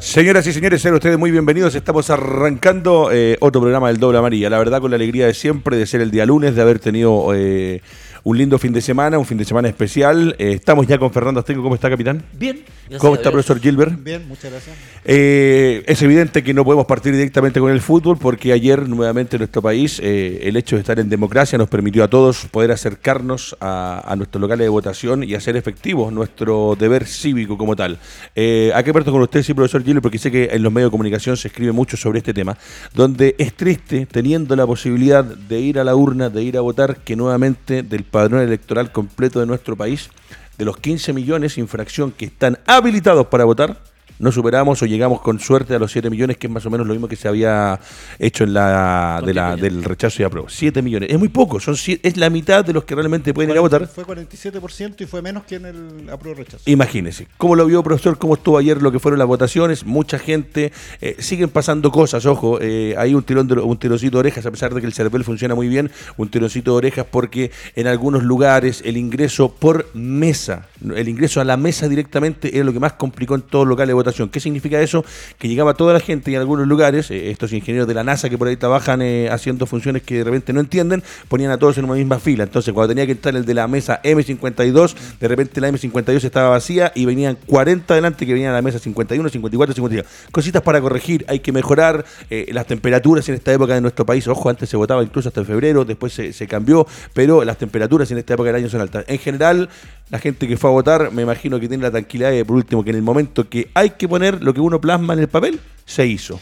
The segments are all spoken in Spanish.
Señoras y señores, sean ustedes muy bienvenidos. Estamos arrancando eh, otro programa del Doble Amarilla. La verdad, con la alegría de siempre, de ser el día lunes, de haber tenido eh, un lindo fin de semana, un fin de semana especial. Eh, estamos ya con Fernando Astengo. ¿Cómo está, capitán? Bien. ¿Cómo está, profesor Gilbert? Bien, muchas gracias. Eh, es evidente que no podemos partir directamente con el fútbol porque ayer nuevamente en nuestro país eh, el hecho de estar en democracia nos permitió a todos poder acercarnos a, a nuestros locales de votación y hacer efectivo nuestro deber cívico como tal. Eh, ¿A qué parto con usted, sí, profesor Gilbert? Porque sé que en los medios de comunicación se escribe mucho sobre este tema, donde es triste, teniendo la posibilidad de ir a la urna, de ir a votar, que nuevamente del padrón electoral completo de nuestro país de los 15 millones infracción que están habilitados para votar, no superamos o llegamos con suerte a los 7 millones, que es más o menos lo mismo que se había hecho en la, de la del rechazo y apruebo. 7 millones. Es muy poco, son es la mitad de los que realmente pueden ir a votar. Fue 47% y fue menos que en el apruebo rechazo. Imagínese, ¿cómo lo vio, profesor? ¿Cómo estuvo ayer lo que fueron las votaciones? Mucha gente, eh, siguen pasando cosas, ojo, eh, hay un tirón de, un tironcito de orejas, a pesar de que el CERVEL funciona muy bien, un tironcito de orejas porque en algunos lugares el ingreso por mesa, el ingreso a la mesa directamente era lo que más complicó en todos los locales de votación. ¿Qué significa eso? Que llegaba toda la gente y en algunos lugares, eh, estos ingenieros de la NASA que por ahí trabajan eh, haciendo funciones que de repente no entienden, ponían a todos en una misma fila. Entonces, cuando tenía que entrar el de la mesa M52, de repente la M52 estaba vacía y venían 40 adelante que venían a la mesa 51, 54, 52. Cositas para corregir, hay que mejorar eh, las temperaturas en esta época de nuestro país. Ojo, antes se votaba incluso hasta en febrero, después se, cambió, pero las temperaturas en esta época del año son altas. En general, la gente que fue votar, me imagino que tiene la tranquilidad de, por último, que en el momento que hay que poner lo que uno plasma en el papel, se hizo.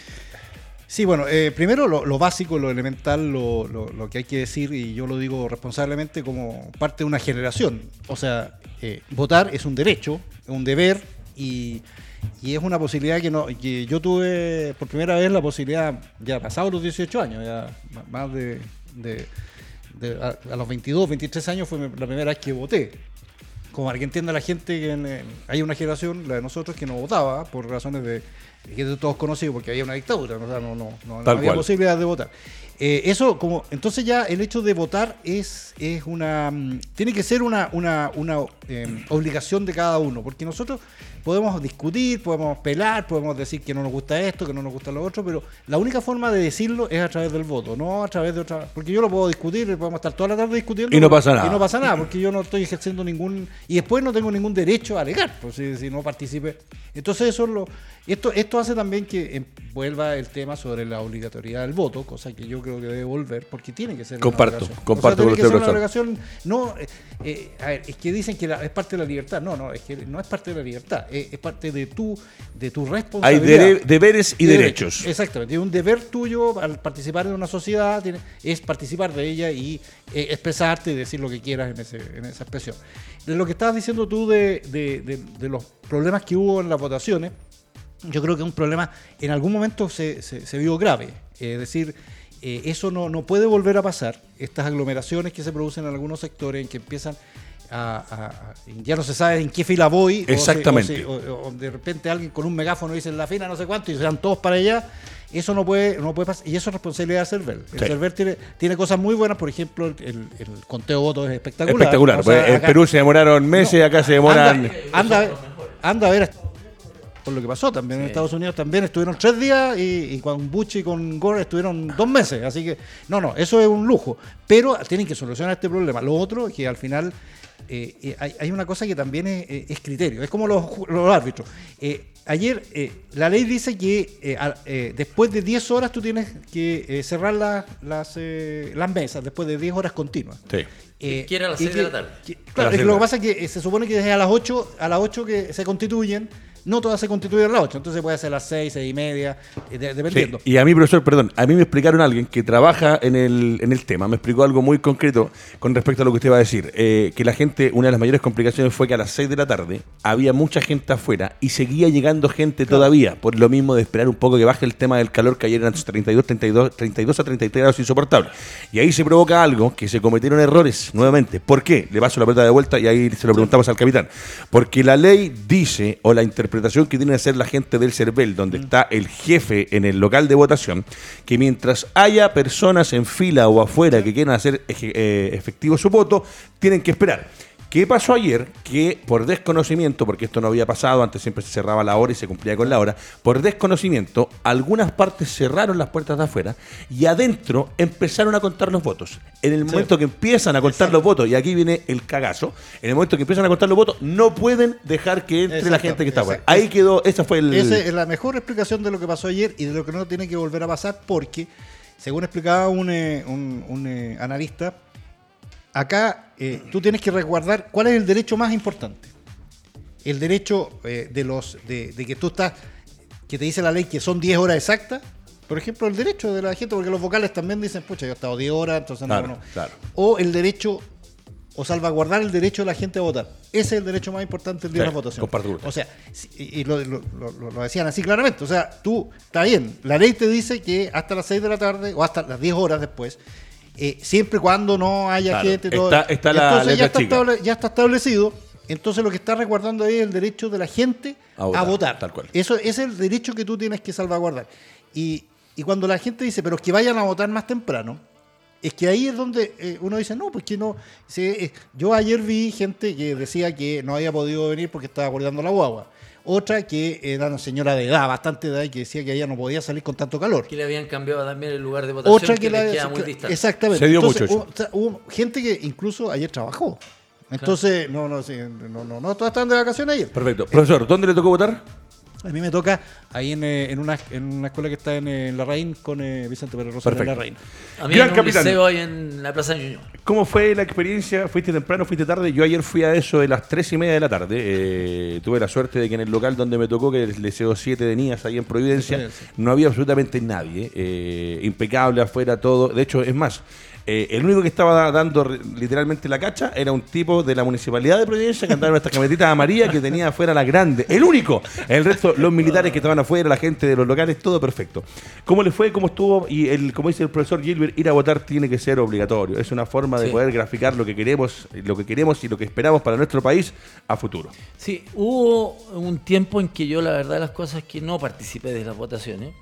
Sí, bueno, eh, primero lo, lo básico, lo elemental, lo, que hay que decir, y yo lo digo responsablemente como parte de una generación. O sea, eh, votar es un derecho, es un deber, y, es una posibilidad que, no, que yo tuve por primera vez la posibilidad, ya pasados los 18 años, ya más de... a, a los 22, 23 años fue la primera vez que voté. Como para que entienda la gente que en, eh, hay una generación, la de nosotros, que no votaba por razones de que todos conocidos, porque había una dictadura, ¿no? No, no, no, había cual. posibilidad de votar. Eh, eso, como, entonces ya el hecho de votar es, es una, mm, tiene que ser una, una, una eh, obligación de cada uno, porque nosotros podemos discutir, podemos pelar, podemos decir que no nos gusta esto, que no nos gusta lo otro, pero la única forma de decirlo es a través del voto, no a través de otra, porque yo lo puedo discutir, podemos estar toda la tarde discutiendo Y no pasa nada. y no pasa nada, porque yo no estoy ejerciendo ningún. Y después no tengo ningún derecho a alegar, pues, si, si no participe. Entonces, eso es lo. Esto, esto hace también que em, vuelva el tema sobre la obligatoriedad del voto, cosa que yo creo que debe volver, porque tiene que ser. una Comparto, obligación. comparto tiene con que ser una obligación. No, eh, eh, a ver, es que dicen que la- es parte de la libertad. No, no, es que no es parte de la libertad, es, es parte de tu, de tu Hay responsabilidad. dere- deberes y De derechos. Exactamente. Un deber tuyo al participar de una sociedad tiene- es participar de ella y eh, expresarte y decir lo que quieras en, ese, en esa expresión. De lo que estabas diciendo tú de, de- de- de los problemas que hubo en las votaciones, yo creo que un problema en algún momento se, se- se vio grave. Eh, Es decir, eh, eso no, no puede volver a pasar. Estas aglomeraciones que se producen en algunos sectores en que empiezan a, a- a- ya no se sabe en qué fila voy. o se- o Exactamente. o, o de repente alguien con un megáfono dice en la fila no sé cuánto y se van todos para allá. Eso no puede, no puede pasar. Y eso es responsabilidad del CERVEL. El Sí. CERVEL tiene, tiene cosas muy buenas, por ejemplo, el, el- el conteo de votos es espectacular. Espectacular. Sea, Pues, en Perú se demoraron meses, acá se demoran. Anda, anda, anda a ver por lo que pasó. También en Estados Unidos también estuvieron tres días y, y con Bush y con Gore estuvieron dos meses. Así que no no eso es un lujo. Pero tienen que solucionar este problema. Lo otro es que al final eh, eh, hay, hay una cosa que también es, eh, es criterio. Es como los, árbitros. Eh, ayer eh, la ley dice que eh, a- eh, después de 10 horas tú tienes que eh, cerrar la- las, eh, las mesas después de 10 horas continuas. Sí. eh, Que era a las y seis de que- la tarde. que- claro, es que lo que pasa es que eh, se supone que es a las 8, a las 8 que se constituyen, no todas se constituyen a las 8, entonces puede ser a las 6, 6 y media, eh, de- Sí, dependiendo. Y a mí, profesor, perdón, a mí me explicaron alguien que trabaja en el, en el tema, me explicó algo muy concreto con respecto a lo que usted va a decir, eh, que la gente, una de las mayores complicaciones fue que a las 6 de la tarde había mucha gente afuera y seguía llegando gente todavía, por lo mismo de esperar un poco que baje el tema del calor, que ayer eran 32, 32, 32 a 33 grados insoportables. Y ahí se provoca algo, que se cometieron errores nuevamente. ¿Por qué? Le paso la pelota de vuelta y ahí se lo preguntamos al capitán. Porque la ley dice, o la interpretación que tiene que hacer la gente del CERVEL, donde está el jefe en el local de votación, que mientras haya personas en fila o afuera que quieran hacer eje- eh, efectivo su voto, tienen que esperar. ¿Qué pasó ayer? Que por desconocimiento, porque esto no había pasado, antes siempre se cerraba la hora y se cumplía con la hora, por desconocimiento, algunas partes cerraron las puertas de afuera y adentro empezaron a contar los votos. En el momento que empiezan a contar los votos, y aquí viene el cagazo, en el momento que empiezan a contar los votos, no pueden dejar que entre la gente que está afuera. Ahí quedó, esa fue el... Esa es la mejor explicación de lo que pasó ayer y de lo que no tiene que volver a pasar porque, según explicaba un, eh, un, eh, analista, acá eh, tú tienes que resguardar cuál es el derecho más importante. El derecho de los de, que tú estás, que te dice la ley que son 10 horas exactas. Por ejemplo, el derecho de la gente, porque los vocales también dicen, pucha, yo he estado 10 horas, entonces no, no. O el derecho o salvaguardar el derecho de la gente a votar. Ese es el derecho más importante del día de la votación. O sea, y, lo, decían así claramente. O sea, tú, está bien, la ley te dice que hasta las 6 de la tarde o hasta las 10 horas después, eh, siempre y cuando no haya gente, todo, está, la entonces ya está, ya está establecido. Entonces lo que está resguardando ahí es el derecho de la gente a votar. Tal cual. Eso es el derecho que tú tienes que salvaguardar. Y, y cuando la gente dice, pero es que vayan a votar más temprano, es que ahí es donde eh, uno dice, no, pues que no. Eh, yo ayer vi gente que decía que no había podido venir porque estaba guardando la guagua. Otra que era una señora de edad, bastante de edad, que decía que ella no podía salir con tanto calor. Que le habían cambiado también el lugar de votación. Otra que, le queda muy distante. Exactamente. Se dio mucho hubo, gente que incluso ayer trabajó. Entonces, no, no, sí, no, no, no, todas estaban de vacaciones ayer. Perfecto. Profesor, ¿dónde le tocó votar? A mí me toca ahí en, eh, en, una, en una escuela que está en, eh, La Rein con eh, Vicente Pérez Rosa en La Rein. A mí Gran en un liceo ahí en la Plaza de Ñuñoa. ¿Cómo fue la experiencia? ¿Fuiste temprano, fuiste tarde? Yo ayer fui a eso de las tres y media de la tarde. tuve la suerte de que en el local donde me tocó, que es el Liceo 7 de Nías, ahí en Providencia, no había absolutamente nadie. impecable afuera todo. De hecho, es más, eh, el único que estaba dando literalmente la cacha era un tipo de la municipalidad de Providencia que andaba en estas camionetitas amarillas que tenía afuera la grande. El único. El resto, los militares que estaban afuera, la gente de los locales, todo perfecto. ¿Cómo le fue? ¿Cómo estuvo? Y el, como dice el profesor Gilbert, ir a votar tiene que ser obligatorio. Es una forma de poder graficar lo que queremos, lo que queremos y lo que esperamos para nuestro país a futuro. Sí, hubo un tiempo en que yo la verdad las cosas que no participé de las votaciones.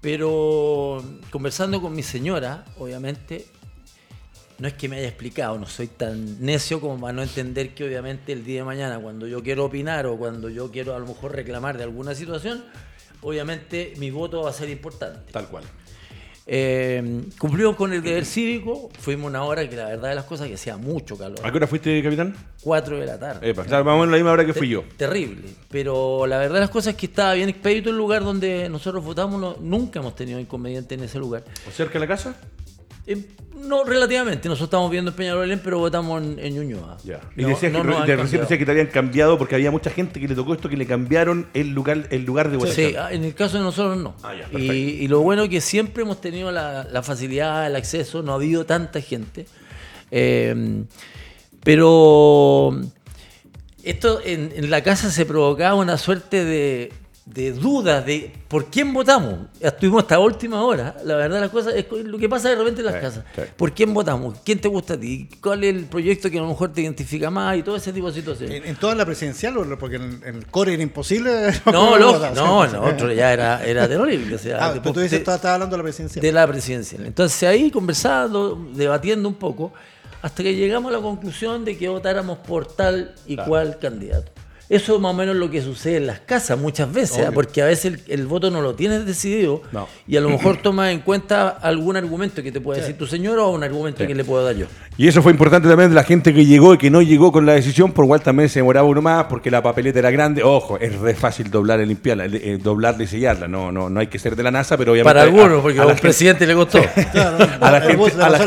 Pero conversando con mi señora, obviamente, no es que me haya explicado, no soy tan necio como para no entender que obviamente el día de mañana, cuando yo quiero opinar o cuando yo quiero a lo mejor reclamar de alguna situación, obviamente mi voto va a ser importante. Tal cual. Eh, cumplió con el deber cívico, fuimos una hora que la verdad de las cosas que hacía mucho calor. ¿A qué hora fuiste, capitán? Cuatro de la tarde. Epa, claro, más la misma hora que fui yo. Terrible, pero la verdad de las cosas es que estaba bien expedito el lugar donde nosotros votamos, nunca hemos tenido inconveniente en ese lugar. ¿O cerca de la casa? Eh, no, relativamente. Nosotros estamos viendo en Peñarolén, pero votamos en, en Ñuñoa. Ya. Y decías que de recién decía que te habían cambiado porque había mucha gente que le tocó esto que le cambiaron el lugar, el lugar de votación. Sí, ah, en el caso de nosotros no. Ah, y, lo bueno es que siempre hemos tenido la, facilidad, el acceso, no ha habido tanta gente. Eh, pero esto en, la casa se provocaba una suerte de, de dudas de por quién votamos. Estuvimos hasta última hora. La verdad, las cosas es lo que pasa de repente en las casas. ¿Por quién votamos? ¿Quién te gusta a ti? ¿Cuál es el proyecto que a lo mejor te identifica más? Y todo ese tipo de situaciones. ¿En, toda la presidencial? Porque en, el core era imposible. No, no, no, no, otro ya era, era terrible. O sea, ah, pero tú dices, estás hablando de la presidencial. De la presidencial. Entonces ahí conversando, debatiendo un poco, hasta que llegamos a la conclusión de que votáramos por tal y cual candidato. Eso es más o menos lo que sucede en las casas muchas veces, ¿ah? porque a veces el, voto no lo tienes decidido y a lo mejor tomas en cuenta algún argumento que te puede decir tu señor o un argumento que le puedo dar yo. Y eso fue importante también de la gente que llegó y que no llegó con la decisión, por igual también se demoraba uno más porque la papeleta era grande. Ojo, es re fácil doblar y limpiarla, eh, doblarla y sellarla. No, no, no hay que ser de la NASA, pero obviamente. Para algunos, porque a, un presidente le costó. a la gente, a la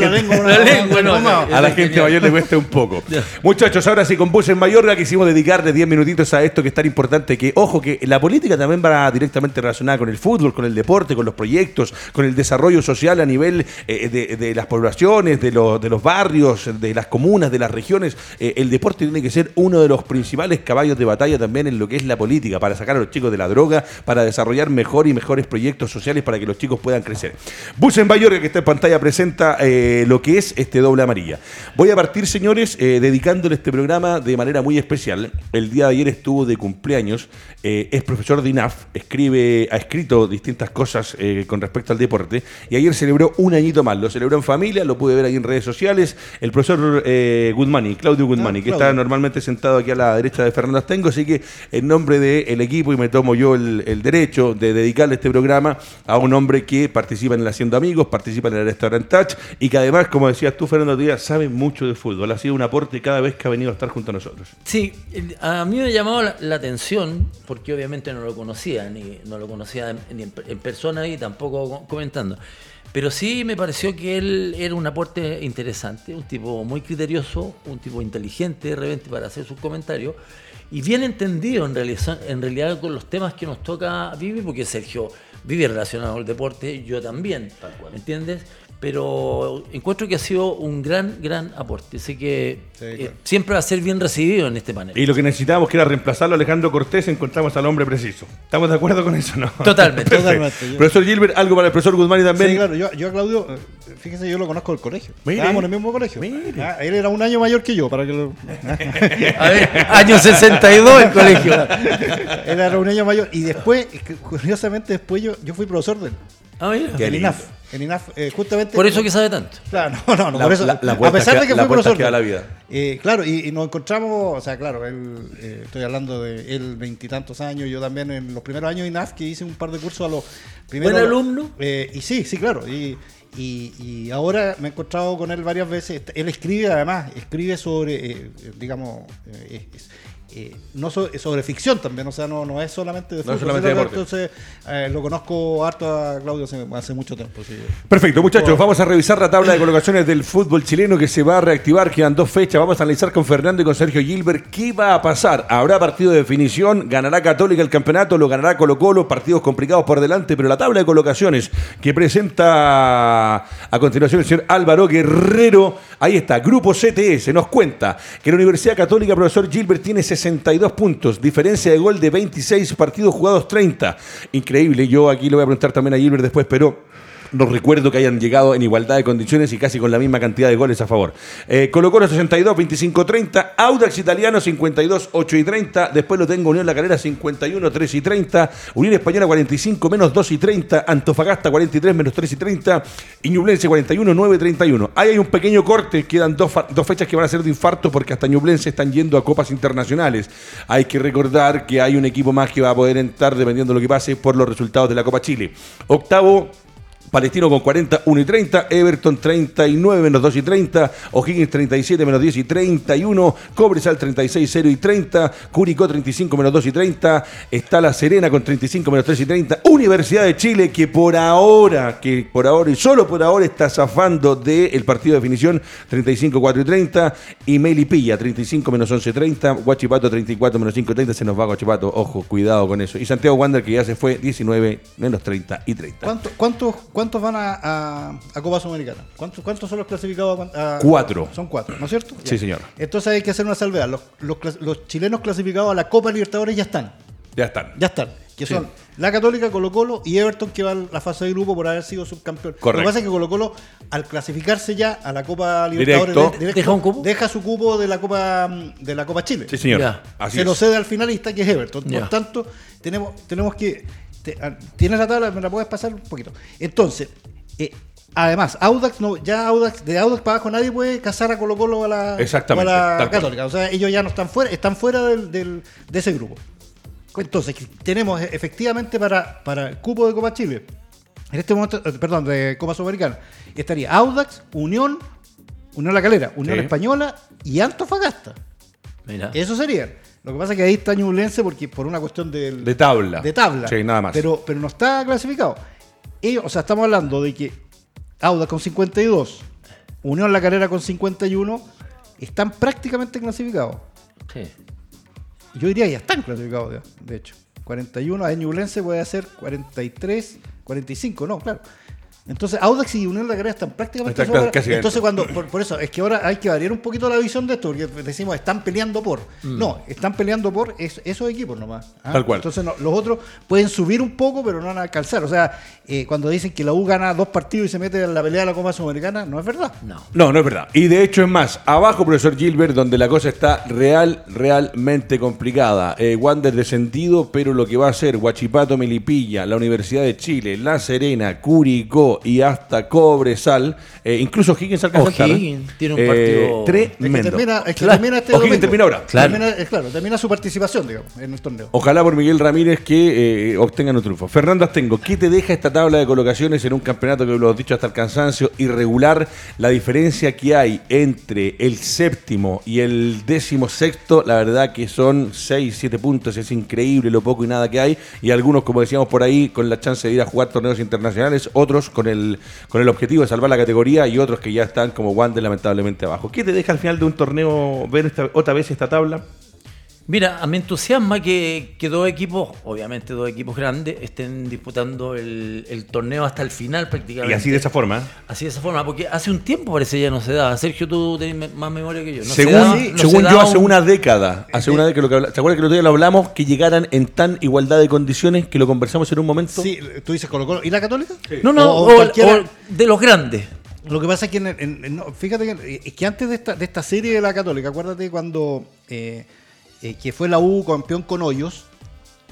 gente, mayor le cuesta un poco. Muchachos, ahora sí, con Bus en Mayorga quisimos dedicarle 10 minutitos a esto que es tan importante, que ojo, que la política también va directamente relacionada con el fútbol, con el deporte, con los proyectos, con el desarrollo social a nivel eh, de, las poblaciones, de, de los barrios, de las comunas, de las regiones. Eh, el deporte tiene que ser uno de los principales caballos de batalla también en lo que es la política, para sacar a los chicos de la droga, para desarrollar mejor y mejores proyectos sociales para que los chicos puedan crecer. Bus en Bayorga, que está en pantalla, presenta eh, lo que es este doble amarilla. Voy a partir, señores, dedicándole este programa de manera muy especial. El día de ayer ayer estuvo de cumpleaños, eh, es profesor de INAF, escribe, ha escrito distintas cosas eh, con respecto al deporte y ayer celebró un añito más, lo celebró en familia, lo pude ver ahí en redes sociales, el profesor eh, Goodmani, Claudio Goodmani, Ah, que Claudio. está normalmente sentado aquí a la derecha de Fernando Astengo, así que en nombre del equipo y me tomo yo el, el derecho de dedicarle este programa a un hombre que participa en el Haciendo Amigos, participa en el Restaurant Touch y que además, como decías tú, Fernando Díaz, sabe mucho de fútbol, ha sido un aporte cada vez que ha venido a estar junto a nosotros. Sí, a mí llamado la, la atención, porque obviamente no lo conocía, ni no lo conocía en- ni en, en persona y tampoco co- comentando. Pero sí me pareció que él era un aporte interesante, un tipo muy criterioso, un tipo inteligente de repente para hacer sus comentarios y bien entendido en realidad, en realidad con los temas que nos toca vivir, porque Sergio vive relacionado al deporte, yo también, ¿me entiendes? Pero encuentro que ha sido un gran, gran aporte. Así que Sí, eh, siempre va a ser bien recibido en este panel. Y lo que necesitábamos, que era reemplazarlo a Alejandro Cortés, encontramos al hombre preciso. ¿Estamos de acuerdo con eso, no? Totalmente. Totalmente, yo- Profesor Gilbert, algo para el profesor Guzmán y también. Sí, claro, yo, yo a Claudio, eh, fíjese, yo lo conozco del colegio. Mire. Estábamos en el mismo colegio. Mire. Ah, él era un año mayor que yo, para que lo... A ver, año 62 el colegio. él era un año mayor. Y después, curiosamente, después yo, yo fui profesor de él. Ah, mira. INAF. En INAF, eh, justamente... Por eso que sabe tanto. Claro, no, no, no, La- por eso. la- a pesar que- de que vueltas profesor. que da la vida. Eh, claro, y, y nos encontramos, o sea, claro, él, eh, estoy hablando de él veintitantos años, yo también en los primeros años de INAF, que hice un par de cursos a los primeros. ¿Buen alumno? Eh, y sí, sí, claro. Y, y, y ahora me he encontrado con él varias veces. Él escribe además, escribe sobre, eh, eh, digamos, eh, no so- sobre ficción también, o sea, no, no es solamente de No fútbol, solamente deporte. Entonces, eh, lo conozco harto a Claudio hace, hace mucho tiempo. sí. Perfecto, muchachos, vamos a revisar la tabla de colocaciones del fútbol chileno que se va a reactivar. Quedan dos fechas. Vamos a analizar con Fernando y con Sergio Gilbert qué va a pasar. Habrá partido de definición, ganará Católica el campeonato, lo ganará Colo Colo, partidos complicados por delante, pero la tabla de colocaciones que presenta a continuación el señor Álvaro Guerrero, ahí está, Grupo CTS, nos cuenta que la Universidad Católica, profesor Gilbert, tiene 62 puntos, diferencia de gol de 26 partidos jugados 30. Increíble, yo aquí le voy a preguntar también a Gilbert después, pero... No recuerdo que hayan llegado en igualdad de condiciones y casi con la misma cantidad de goles a favor. Eh, Colo Colo 62, 25, 30. Audax Italiano 52, 8 y 30. Después lo tengo Unión La Calera 51, 3 y 30. Unión Española 45, menos 2 y 30. Antofagasta 43, menos 3 y 30. Y Ñublense 41, 9 y 31. Ahí hay un pequeño corte. Quedan dos, dos fechas que van a ser de infarto porque hasta Ñublense están yendo a copas internacionales. Hay que recordar que hay un equipo más que va a poder entrar dependiendo de lo que pase por los resultados de la Copa Chile. Octavo. Palestino con 40, 1 y 30, Everton 39, menos 2 y 30, O'Higgins 37, menos 10 y 31, Cobresal 36, 0 y 30, Curicó 35, menos 2 y 30, está La Serena con 35, menos 3 y 30, Universidad de Chile que por ahora, que por ahora y solo por ahora está zafando del partido de definición 35, 4 y 30, y Melipilla 35, menos 11 y 30, Guachipato 34, menos 5 y 30, se nos va Guachipato, ojo, cuidado con eso, y Santiago Wander que ya se fue 19, menos 30 y 30. ¿Cuánto- ¿Cuántos, cuántos van a, a, a Copa Sudamericana? ¿Cuántos, ¿Cuántos son los clasificados a, a- Cuatro. Son cuatro, ¿no es cierto? Sí, Ya. señor. Entonces hay que hacer una salvedad. Los, los clas- los chilenos clasificados a la Copa Libertadores ya están. Ya están. Ya están. Que son la Católica, Colo Colo y Everton que va a la fase de grupo por haber sido subcampeón. Correcto. Lo que pasa es que Colo Colo, al clasificarse ya a la Copa Libertadores, Directo. de- ¿Deja un cupo? deja su cupo de la Copa de la Copa Chile. Sí, señor. Ya. Así se es. lo cede al finalista que es Everton. Ya. Por tanto, tenemos, tenemos que. Te- ah, ¿Tienes la tabla? ¿Me la puedes pasar un poquito? Entonces, eh, además, Audax, no, ya Audax, de Audax para abajo nadie puede casar a Colo Colo a la, Exactamente, o a la tal cual. Católica. O sea, ellos ya no están fuera, están fuera del, del- de ese grupo. Entonces, tenemos eh, efectivamente para, para el cupo de Copa Chile, en este momento, eh, perdón, de Copa Sudamericana, estaría Audax, Unión, Unión La Calera, Unión Sí. Española y Antofagasta. Mira. Eso sería. Lo que pasa es que ahí está Ñublense porque por una cuestión del- De tabla. de tabla. Sí, nada más. Pero, pero no está clasificado. Ellos, o sea, estamos hablando de que Auda con 52, Unión La Calera con 51, están prácticamente clasificados. Sí. Yo diría que ya están clasificados, de, de hecho. 41, a Ñublense puede hacer 43, 45, no, claro. Entonces, Audax y Unión de la Calera están prácticamente sobre- casi Entonces, dentro. cuando, por, por eso, es que ahora hay que variar un poquito la visión de esto, porque decimos, están peleando por. No, están peleando por es- esos equipos nomás. ¿ah? Tal cual. Entonces, no, los otros pueden subir un poco, pero no van a alcanzar. O sea, eh, cuando dicen que la U gana dos partidos y se mete en la pelea de la Copa Sudamericana, no es verdad. No. No, no es verdad. Y de hecho es más, abajo, profesor Gilbert, donde la cosa está real, realmente complicada. Eh, Wander descendido, pero lo que va a ser Huachipato, Melipilla, la Universidad de Chile, La Serena, Curicó y hasta Cobresal, eh, incluso Higgins alcanza ¿eh? O'Higgins tiene un partido- Es que tremendo. termina, es que Claro. termina este O'Higgins domingo. termina ahora. Claro. Termina, eh, claro, termina su participación, digamos, en el torneo. Ojalá por Miguel Ramírez que eh, obtengan un triunfo. Fernando Astengo, ¿qué te deja esta tabla de colocaciones en un campeonato que lo hemos dicho hasta el cansancio irregular? La diferencia que hay entre el séptimo y el décimo sexto, la verdad que son 6, 7 puntos, es increíble lo poco y nada que hay. Y algunos, como decíamos por ahí, con la chance de ir a jugar torneos internacionales, otros con el, con el objetivo de salvar la categoría y otros que ya están como Wander lamentablemente abajo. ¿Qué te deja al final de un torneo ver esta, otra vez esta tabla? Mira, a mí entusiasma que, que dos equipos, obviamente dos equipos grandes, estén disputando el, el torneo hasta el final prácticamente. Y así de esa forma. ¿eh? Así de esa forma, porque hace un tiempo parece ya no se daba. Sergio, tú tenés más memoria que yo. No se según se según yo, hace un- una década, hace una década, lo que habla- ¿te acuerdas que el otro día lo hablamos? Que llegaran en tan igualdad de condiciones que lo conversamos en un momento. Sí, tú dices Colo Colo. ¿Y la Católica? No, no, O- o, o cualquiera- o de los grandes. Lo que pasa es que, en el- en- en- no, fíjate que, es que antes de esta, de esta serie de la Católica, acuérdate cuando eh, eh, que fue la U campeón con Hoyos.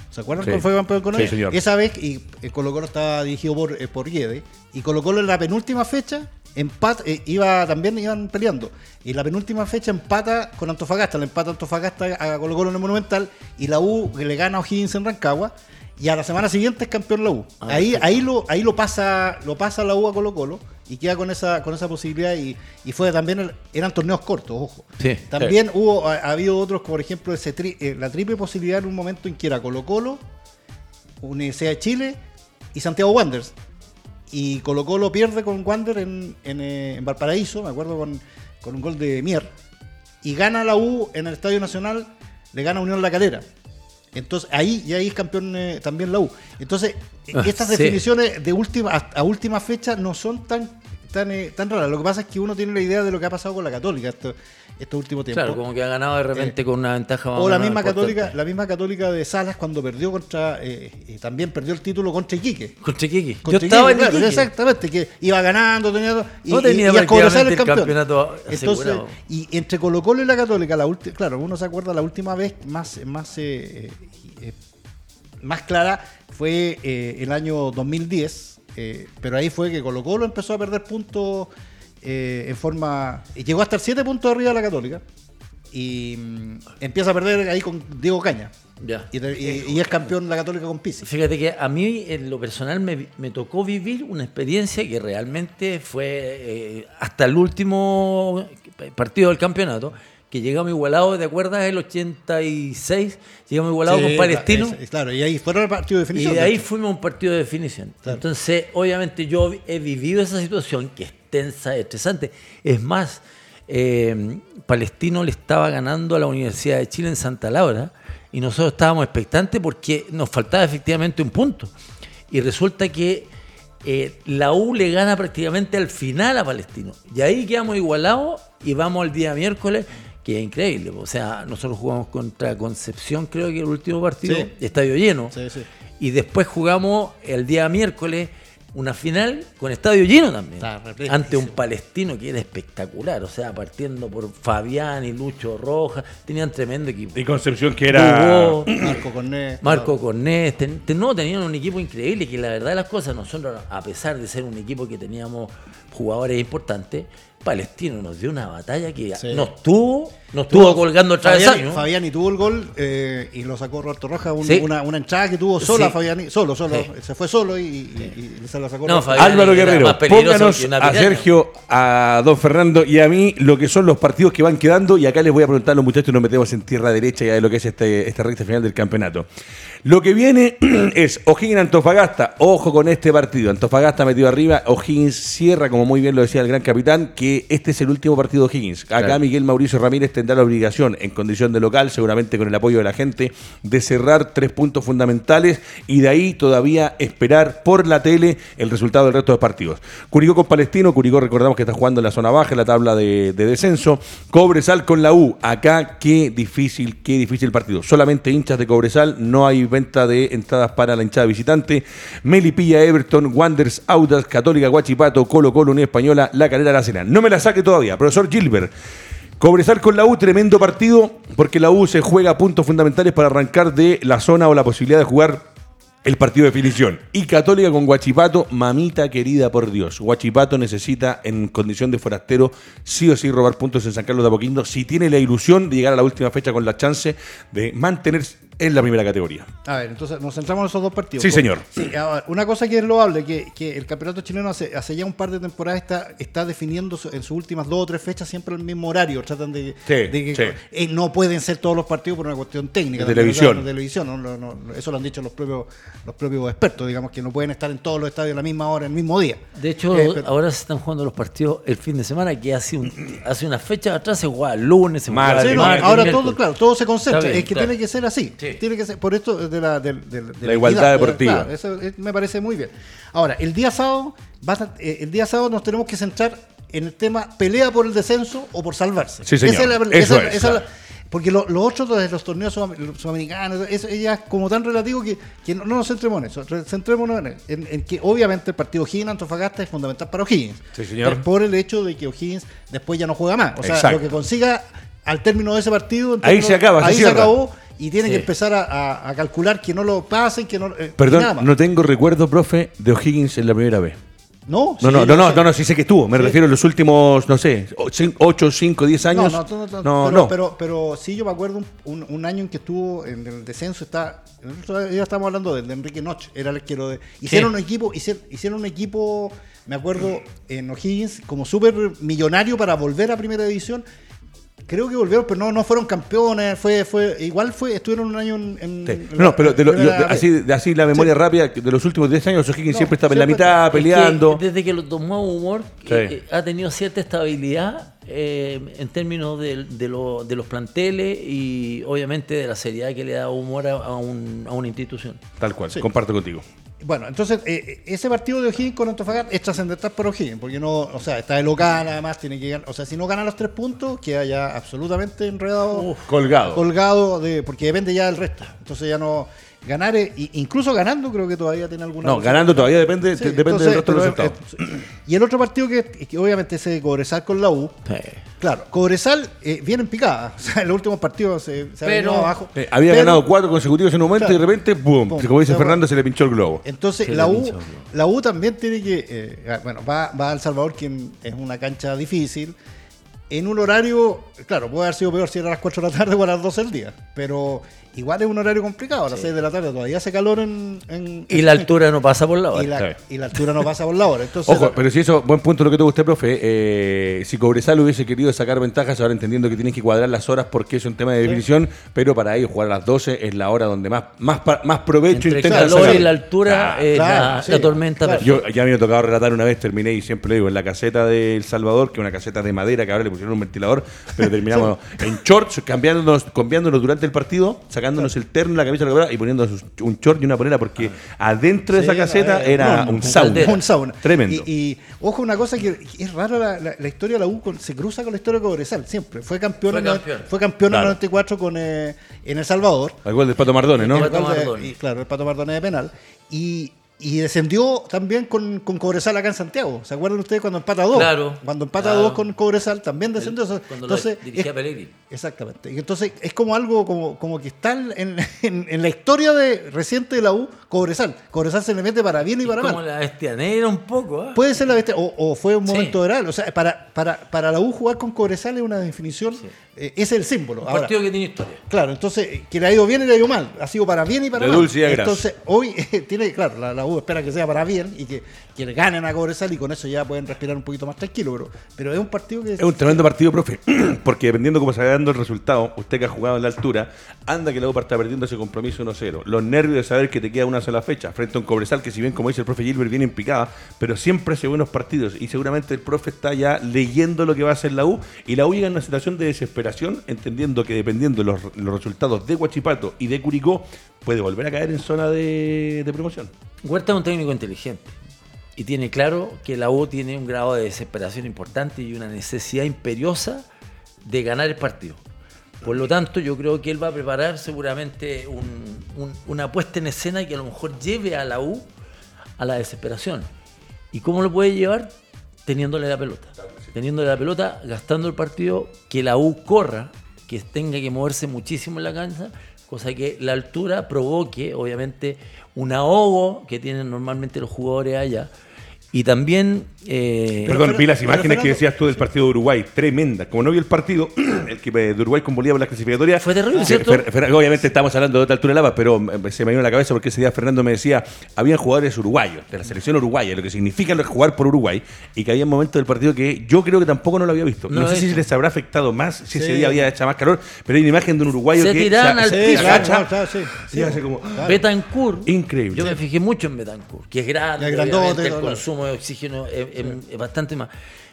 ¿Se acuerdan Sí. cuando fue campeón con Sí, Hoyos? señor. Esa vez, y el Colo Colo estaba dirigido por, eh, por Guede, y Colo Colo en la penúltima fecha, empat, eh, iba, también iban peleando. Y en la penúltima fecha empata con Antofagasta, le empata Antofagasta a Colo Colo en el Monumental, y la U le gana a O'Higgins en Rancagua, y a la semana siguiente es campeón la U. Ah, ahí, ahí lo, ahí lo pasa, lo pasa la U a Colo Colo y queda con esa, con esa posibilidad y, y fue también el- eran torneos cortos, ojo. Sí. También hubo, ha, ha habido otros, por ejemplo, ese tri- eh, la triple posibilidad en un momento en que era Colo Colo, Universidad de Chile y Santiago Wanderers. Y Colo Colo pierde con Wander en, en, eh, en Valparaíso, me acuerdo con, con un gol de Mier. Y gana la U en el Estadio Nacional, le gana Unión La Calera. Entonces ahí y ahí es campeón eh, también la U. Entonces, Ah, estas sí. definiciones de última a, a última fecha no son tan tan, eh, tan raras. Lo que pasa es que uno tiene la idea de lo que ha pasado con la Católica esto- estos últimos tiempos. Claro, como que ha ganado de repente Eh, con una ventaja más O la misma católica, la misma católica de Salas cuando perdió contra, eh, eh, también perdió el título contra Iquique. Contra Iquique. Yo estaba en claro, Iquique. exactamente, que iba ganando, tenía y, No tenía y, y a el el campeonato Entonces, y entre Colo Colo y la Católica, la claro, uno se acuerda la última vez más, más, eh, más clara fue eh, el año 2010, eh, pero ahí fue que Colo Colo empezó a perder puntos eh, en forma... y llegó a estar 7 puntos arriba de la Católica y mm, empieza a perder ahí con Diego Caña. Ya. Y, de- y- y es campeón la Católica con Pizzi. Fíjate que a mí en lo personal me, me tocó vivir una experiencia que realmente fue eh, hasta el último partido del campeonato, que llegamos igualados, ¿te acuerdas? El 86, llegamos igualados Sí, con Palestino. es- es- claro, y ahí fueron el partido de Y definición. de de ahí hecho. fuimos a un partido de definición. Claro. Entonces, obviamente yo he vivido esa situación que es tensa, estresante. Es más, eh, Palestino le estaba ganando a la Universidad de Chile en Santa Laura y nosotros estábamos expectantes porque nos faltaba efectivamente un punto. Y resulta que eh, la U le gana prácticamente al final a Palestino. Y ahí quedamos igualados y vamos al día miércoles, que es increíble. O sea, nosotros jugamos contra Concepción, creo que el último partido, Sí. estadio lleno. Sí, sí. Y después jugamos el día miércoles una final con estadio lleno también. Ante un palestino que era espectacular. O sea, partiendo por Fabián y Lucho Rojas. Tenían tremendo equipo. Y Concepción que era... Dubó, Marco Cornet. Marco Cornés. ten- ten- no, tenían un equipo increíble. Que la verdad de las cosas, nosotros, a pesar de ser un equipo que teníamos jugadores importantes, Palestino nos dio una batalla que Sí. nos tuvo, nos tuvo colgando el Fabián, travesaño. Fabiani tuvo el gol eh, y lo sacó Roberto Rojas. un- Sí. una, una entrada que tuvo sola Sí. Fabiani. Solo, solo. Sí. Se fue solo y, y- y se la sacó No, Álvaro Guerrero, pónganos a. Sergio, a don Fernando y a mí lo que son los partidos que van quedando y acá les voy a preguntar a los muchachos y nos metemos en tierra derecha ya de lo que es este, esta recta final del campeonato. Lo que viene es O'Higgins Antofagasta. Ojo con este partido. Antofagasta metido arriba. O'Higgins cierra, como muy bien lo decía el gran capitán, que este es el último partido de O'Higgins. Acá Miguel Mauricio Ramírez tendrá la obligación, en condición de local, seguramente con el apoyo de la gente, de cerrar tres puntos fundamentales y de ahí todavía esperar por la tele el resultado del resto de partidos. Curicó con Palestino. Curicó, recordamos que está jugando en la zona baja, en la tabla de, de descenso. Cobresal con la U. Acá, qué difícil, qué difícil partido. Solamente hinchas de Cobresal, no hay venta de entradas para la hinchada visitante. Melipilla, Everton, Wanders, Audas, Católica, Guachipato, Colo Colo, Unión Española, La Calera, La Cena. No me la saque todavía, profesor Gilbert. Cobresal con la U, tremendo partido, porque la U se juega puntos fundamentales para arrancar de la zona o la posibilidad de jugar el partido de definición. Y Católica con Guachipato, mamita querida por Dios. Guachipato necesita, en condición de forastero, sí o sí robar puntos en San Carlos de Apoquindo, si tiene la ilusión de llegar a la última fecha con la chance de mantenerse en la primera categoría. A ver, entonces nos centramos en esos dos partidos. Sí, señor. Sí, una cosa que es loable, que, que el campeonato chileno hace, hace, ya un par de temporadas está, está definiendo en sus últimas dos o tres fechas siempre el mismo horario. Tratan de, de que eh, no pueden ser todos los partidos por una cuestión técnica. De televisión. De televisión no, no, eso lo han dicho los propios, los propios expertos, digamos, que no pueden estar en todos los estadios a la misma hora, el mismo día. De hecho, eh, ahora se están jugando los partidos el fin de semana, que hace, un, hace una fecha atrás se jugaba lunes, se jugaba Ahora todo, claro, todo se concentra. es que tiene que ser así. Tiene que ser, por esto de la, de, la, igualdad deportiva. eso me parece muy bien. Ahora, el día sábado, eh, el día sábado nos tenemos que centrar en el tema pelea por el descenso o por salvarse. Sí, señor. eso es, porque lo, otro de los torneos sudamericanos, eso ya es como tan relativo que, no, nos centremos en eso. Centrémonos en, que obviamente el partido O'Higgins-Antofagasta es fundamental para O'Higgins. Sí, señor. por el hecho de que O'Higgins después ya no juega más. O sea, lo que consiga al término de ese partido. Ahí se acaba, Ahí se acabó y tiene que empezar a, calcular que no lo pasen, que no. Eh, Perdón, no tengo recuerdo, profe, de O'Higgins en la primera vez. No, no, no, no, no, no, sí sé que estuvo. Me refiero a los últimos, no sé, 8, 5, 10 años. No, no, no, no, pero, pero, sí yo me acuerdo un, un, año en que estuvo en el descenso, está, ya estamos hablando de, Enrique Noche, era el que lo de, hicieron un equipo, hicieron, hicieron un equipo, me acuerdo en O'Higgins como súper millonario para volver a primera división Creo que volvieron, pero no, no fueron campeones. Fue, fue, igual fue, estuvieron un año en. no, pero de así, de así la memoria rápida, de los últimos 10 años, O'Higgins siempre estaba en la mitad, peleando. desde que lo tomó Humor, eh, ha tenido cierta estabilidad eh, en términos de, de, de, los planteles y obviamente de la seriedad que le da Humor a, un, a una institución. Tal cual, comparto contigo. Bueno, entonces eh, ese partido de O'Higgins con Antofagasta es trascendental para O'Higgins, porque no, o sea, está de local, además tiene que ganar, o sea, si no gana los tres puntos, queda ya absolutamente enredado, colgado, colgado de, porque depende ya del resto. Entonces ya no ganar, incluso ganando creo que todavía tiene alguna. No, ganando todavía depende, depende del resto de los y el otro partido que, que obviamente es de Cobresal con la U. Claro, Cobresal eh, viene en picada. O sea, en los últimos partidos se, se pero, abajo. Eh, había ganado cuatro consecutivos en un momento y de repente, ¡pum! como dice Fernando, se le pinchó el globo. Entonces, la U, la U también tiene que. Eh, ah, bueno, va, va al Salvador, quien es una cancha difícil. En un horario, claro, puede haber sido peor si era a las 4 de la tarde o a las 12 del día. Pero igual es un horario complicado, a las 6 de la tarde todavía hace calor en... y la altura no pasa por la hora. Y la, altura no pasa por la hora. Entonces, Ojo, pero si eso, buen punto lo que tuvo usted, profe, eh, si Cobresal hubiese querido sacar ventajas, ahora entendiendo que tienen que cuadrar las horas porque es un tema de definición, pero para ellos jugar a las 12 es la hora donde más, más, más provecho Entre el calor y la altura, la, tormenta. Yo ya me he tocado relatar una vez, terminé y siempre lo digo, en la caseta de El Salvador, que es una caseta de madera que ahora le pusieron un ventilador, pero terminamos en shorts, cambiándonos, cambiándonos durante el partido, sacándonos el terno la camisa y poniendo un short y una polera porque ah. adentro de esa caseta era un, sauna. Un sauna. Tremendo. Y, ojo, una cosa que es rara la, historia de la U, se cruza con la historia de Cobresal, siempre. Fue campeón, fue campeón. en el 94 con, eh, en El Salvador. Al gol del Pato Mardone, ¿no? y, claro, el Pato Mardone de penal. Y, y descendió también con, con, Cobresal acá en Santiago. ¿Se acuerdan ustedes cuando empata dos? Claro. Cuando empata dos con Cobresal también descendió. cuando entonces, dirigía Pellegrini. Exactamente. Y entonces es como algo como, como que está en, en, la historia de, reciente de la U, Cobresal. Cobresal se le mete para bien y para mal. Como la bestianera un poco. ¿eh? Puede ser la bestia, o, fue un momento sí. O sea, para, para, para la U jugar con Cobresal es una definición eh, es el símbolo. Un partido que tiene historia. Claro, entonces, que le ha ido bien y le ha ido mal. Ha sido para bien y para de mal. Dulce entonces, hoy tiene, claro, la, U espera que sea para bien y que, que le ganen a Cobresal y con eso ya pueden respirar un poquito más tranquilo. Pero, pero es un partido que. Es un tremendo partido, profe. Porque dependiendo cómo se vaya dando el resultado, usted que ha jugado en la altura, anda que luego para estar perdiendo ese compromiso 1-0. Los nervios de saber que te queda una sola fecha frente a un Cobresal que, si bien, como dice el profe Gilbert, viene en picada, pero siempre hace buenos partidos. Y seguramente el profe está ya leyendo lo que va a hacer la U. Y la U llega en una situación de desesperación, entendiendo que dependiendo de los, los resultados de Huachipato y de Curicó, puede volver a caer en zona de, de promoción. Huerta es un técnico inteligente y tiene claro que la U tiene un grado de desesperación importante y una necesidad imperiosa de ganar el partido. Por lo tanto, yo creo que él va a preparar seguramente un- un- una puesta en escena que a lo mejor lleve a la U a la desesperación. ¿Y cómo lo puede llevar? Teniéndole la pelota. Teniéndole la pelota, gastando el partido, que la U corra, que tenga que moverse muchísimo en la cancha, cosa que la altura provoque, obviamente, un ahogo que tienen normalmente los jugadores allá. Y también... eh, Perdón, pero- vi las imágenes que decías tú del partido de Uruguay, tremenda. Como no vi el partido, el que eh, de Uruguay con Bolivia por la clasificatoria. Fue terrible, Sí, ¿cierto? Fer- Fer- obviamente estamos hablando de otra altura de lava, pero eh, se me vino a la cabeza porque ese día Fernando me decía, habían jugadores uruguayos, de la selección uruguaya, lo que significa jugar por Uruguay, y que había momentos del partido que yo creo que tampoco no lo había visto. No sé si les habrá afectado más, si ese día había hecho más calor, pero hay una imagen de un uruguayo Se que tiraban al Sí, piso. agacha, no, claro, sí, sí. y hace como... Betancourt. Increíble. Yo me fijé mucho en Betancourt, que es grande, es grandote, el todo, consumo de oxígeno es, es- es bastante más.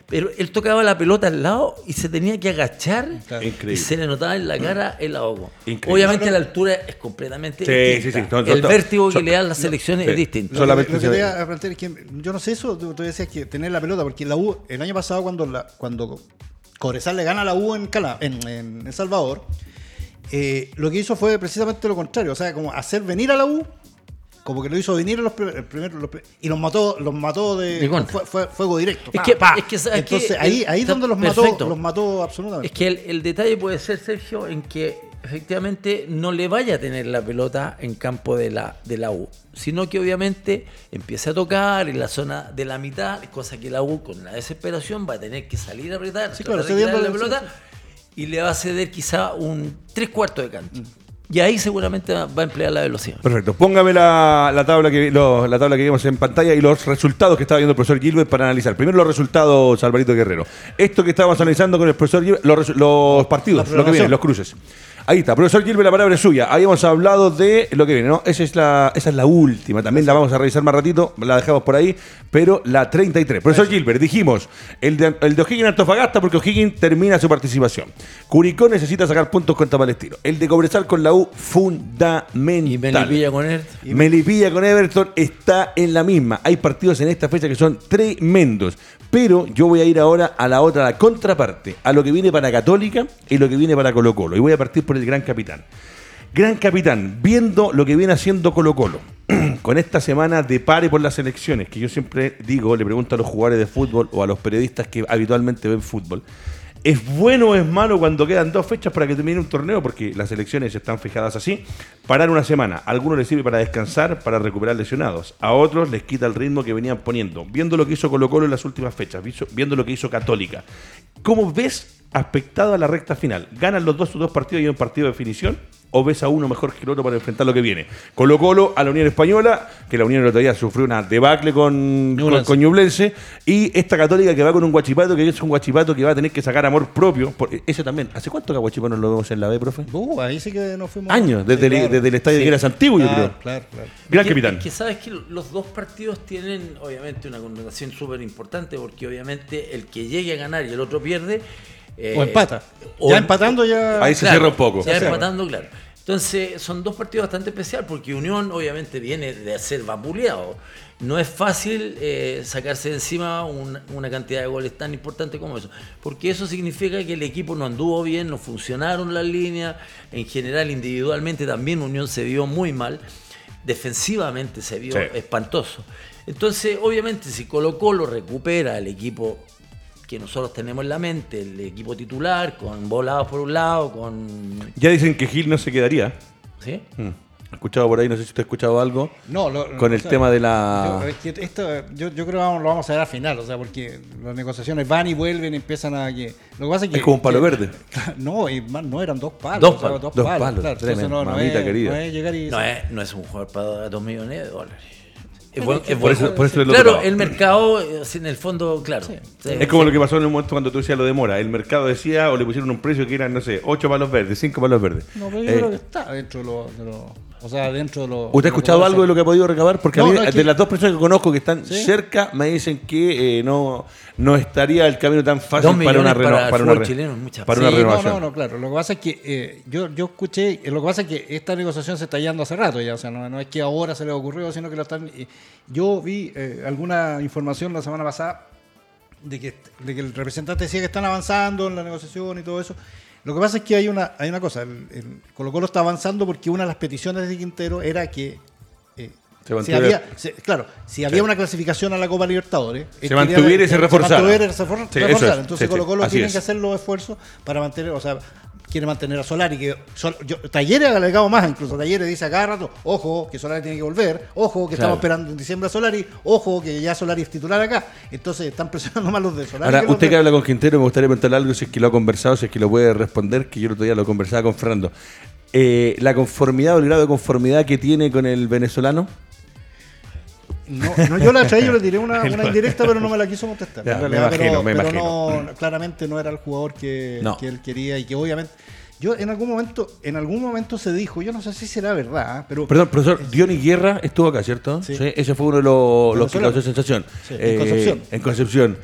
Pero él tocaba la pelota al lado y se tenía que agachar. Increíble. y se le notaba en la cara el ahogo. Increíble. Obviamente No, no. la altura es completamente Sí, distinta. sí, sí. No, no, el vértigo que le dan las selecciones sí. es distinto. Lo Solamente que, lo que se te iba a plantear es que yo no sé eso, tú, tú decías que tener la pelota, porque la U, el año pasado cuando la, cuando Cobresal le gana a la U en, Cala, en, en El Salvador, eh, lo que hizo fue precisamente lo contrario, o sea, como hacer venir a la U, como que lo hizo venir los primeros, primer- los- y los mató, los mató de, De contra. fue- fue- fuego directo. Es pa, que- pa. es que, ¿sabes Entonces ahí, ahí es donde los mató, los mató absolutamente. Es que el, el detalle puede ser, Sergio, en que efectivamente no le vaya a tener la pelota en campo de la, de la U, sino que obviamente empiece a tocar en la zona de la mitad, cosa que la U con la desesperación va a tener que salir a apretar, Sí, claro, de la cediendo- pelota y le va a ceder quizá un tres cuartos de cancha. Y ahí seguramente va a emplear la velocidad. Perfecto. Póngame la, la tabla que lo- la tabla que vimos en pantalla y los resultados que estaba viendo el profesor Gilbert para analizar. Primero los resultados, Alvarito Guerrero. Esto que estábamos analizando con el profesor Gilbert, los, los partidos, lo que viene, programación. los cruces. Ahí está, profesor Gilbert, la palabra es suya. Habíamos hablado de lo que viene, ¿no? Esa es la, esa es la última. También la vamos a revisar más ratito, la dejamos por ahí, pero la 33. Profesor Gilbert, dijimos, el de, el de O'Higgins Antofagasta, porque O'Higgins termina su participación. Curicó necesita sacar puntos contra Palestino. El de Cobresal con la U, fundamental. Y Melipilla con él. Melipilla con Everton está en la misma. Hay partidos en esta fecha que son tremendos. Pero yo voy a ir ahora a la otra, a la contraparte, a lo que viene para Católica y lo que viene para Colo Colo. Y voy a partir por el gran capitán. Gran capitán, viendo lo que viene haciendo Colo Colo, con esta semana de pare por las elecciones, que yo siempre digo, le pregunto a los jugadores de fútbol o a los periodistas que habitualmente ven fútbol, ¿Es bueno o es malo cuando quedan dos fechas para que termine un torneo? Porque las elecciones están fijadas así. Parar una semana. A algunos les sirve para descansar, para recuperar lesionados. A otros les quita el ritmo que venían poniendo. Viendo lo que hizo Colo Colo en las últimas fechas, viendo lo que hizo Católica. ¿Cómo ves aspectado a la recta final? ¿Ganan los dos sus dos partidos y un partido de definición? ¿O ves a uno mejor que el otro para enfrentar lo que viene? Colo Colo a la Unión Española, que la Unión el otro día sufrió una debacle con, con, Ñublense. con Ñublense, y esta Católica que va con un guachipato, que es un guachipato que va a tener que sacar amor propio. Por, ese también. ¿Hace cuánto que a Guachipato no lo vemos en la B, profe? Uh, ahí sí que nos fuimos. Años, desde, el, claro. desde el estadio Sí. que era antiguo, yo Claro, creo. Claro, claro. Gran que, capitán. es que sabes que los dos partidos tienen obviamente una connotación súper importante porque obviamente el que llegue a ganar y el otro pierde. Eh, O empata. o ya em- empatando ya. Ahí se cierra un poco. Ya empatando, claro. Entonces, son dos partidos bastante especiales porque Unión obviamente viene de ser vapuleado. No es fácil eh, sacarse de encima un- una cantidad de goles tan importante como eso. Porque eso significa que el equipo no anduvo bien, no funcionaron las líneas. En general, individualmente también Unión se vio muy mal. Defensivamente se vio Sí. espantoso. Entonces, obviamente, si Colo Colo recupera el equipo que nosotros tenemos en la mente, el equipo titular, con volados por un lado, con... Ya dicen que Gil no se quedaría. ¿Sí? Mm. He escuchado por ahí, no sé si usted ha escuchado algo. No, lo- Con el o sea, tema de la- Yo, es que esto, yo, yo creo que vamos- lo vamos a ver al final, o sea, porque las negociaciones van y vuelven, empiezan a. Que, lo que pasa es que. Es como un palo que- verde. No, y más, no eran dos palos. Dos o sea, palos, dos dos palos, palos, claro. tremendo, Entonces no, es, querida. no es llegar y. No es, no es un jugador para dos millones de dólares. Por, eso, por eso claro, el mercado, en el fondo, claro. es como lo que pasó en el momento cuando tú decías lo de Mora. El mercado decía, o le pusieron un precio que eran, no sé, 8 palos verdes, 5 palos verdes. No, pero yo creo que está dentro de los o sea, dentro de lo. ¿Usted ha escuchado algo de lo que ha podido recabar? Porque a mí, de las dos personas que conozco que están cerca, me dicen que eh, no, no estaría el camino tan fácil para una, para, para, una, chileno, para una renovación. No, no, no, claro. Lo que pasa es que eh, yo, yo escuché, lo que pasa es que esta negociación se está yendo hace rato ya. O sea, no, es que ahora se le ha ocurrido, sino que lo están. Eh, yo vi alguna información la semana pasada de que, de que el representante decía que están avanzando en la negociación y todo eso. Lo que pasa es que hay una, hay una cosa, el, Colo Colo está avanzando porque una de las peticiones de Quintero era que eh, si había, claro, si había una clasificación a la Copa Libertadores, se mantuviera y se reforzara. Entonces Colo Colo tiene que hacer los esfuerzos para mantener, o sea, quiere mantener a Solari, que yo, Talleres ha alegado más, incluso Talleres dice a cada rato, ojo, que Solari tiene que volver, ojo, que estamos esperando en diciembre a Solari, ojo, que ya Solari es titular acá. Entonces están presionando más los de Solari. Ahora, usted que habla con Quintero, me gustaría preguntarle algo, si es que lo ha conversado, si es que lo puede responder, que yo el otro día lo conversaba con Fernando. Eh, ¿La conformidad o el grado de conformidad que tiene con el venezolano? No, no, yo la traí, yo le tiré una, una, indirecta, pero no me la quiso contestar. me imagino, me imagino. No, claramente no era el jugador que, que, él quería y que obviamente. Yo en algún momento, en algún momento se dijo, yo no sé si será verdad, pero. Perdón, profesor, Diony Guerra estuvo acá, ¿cierto? Sí. Ese fue uno de los, los que causó sensación. en eh, Concepción. En Concepción.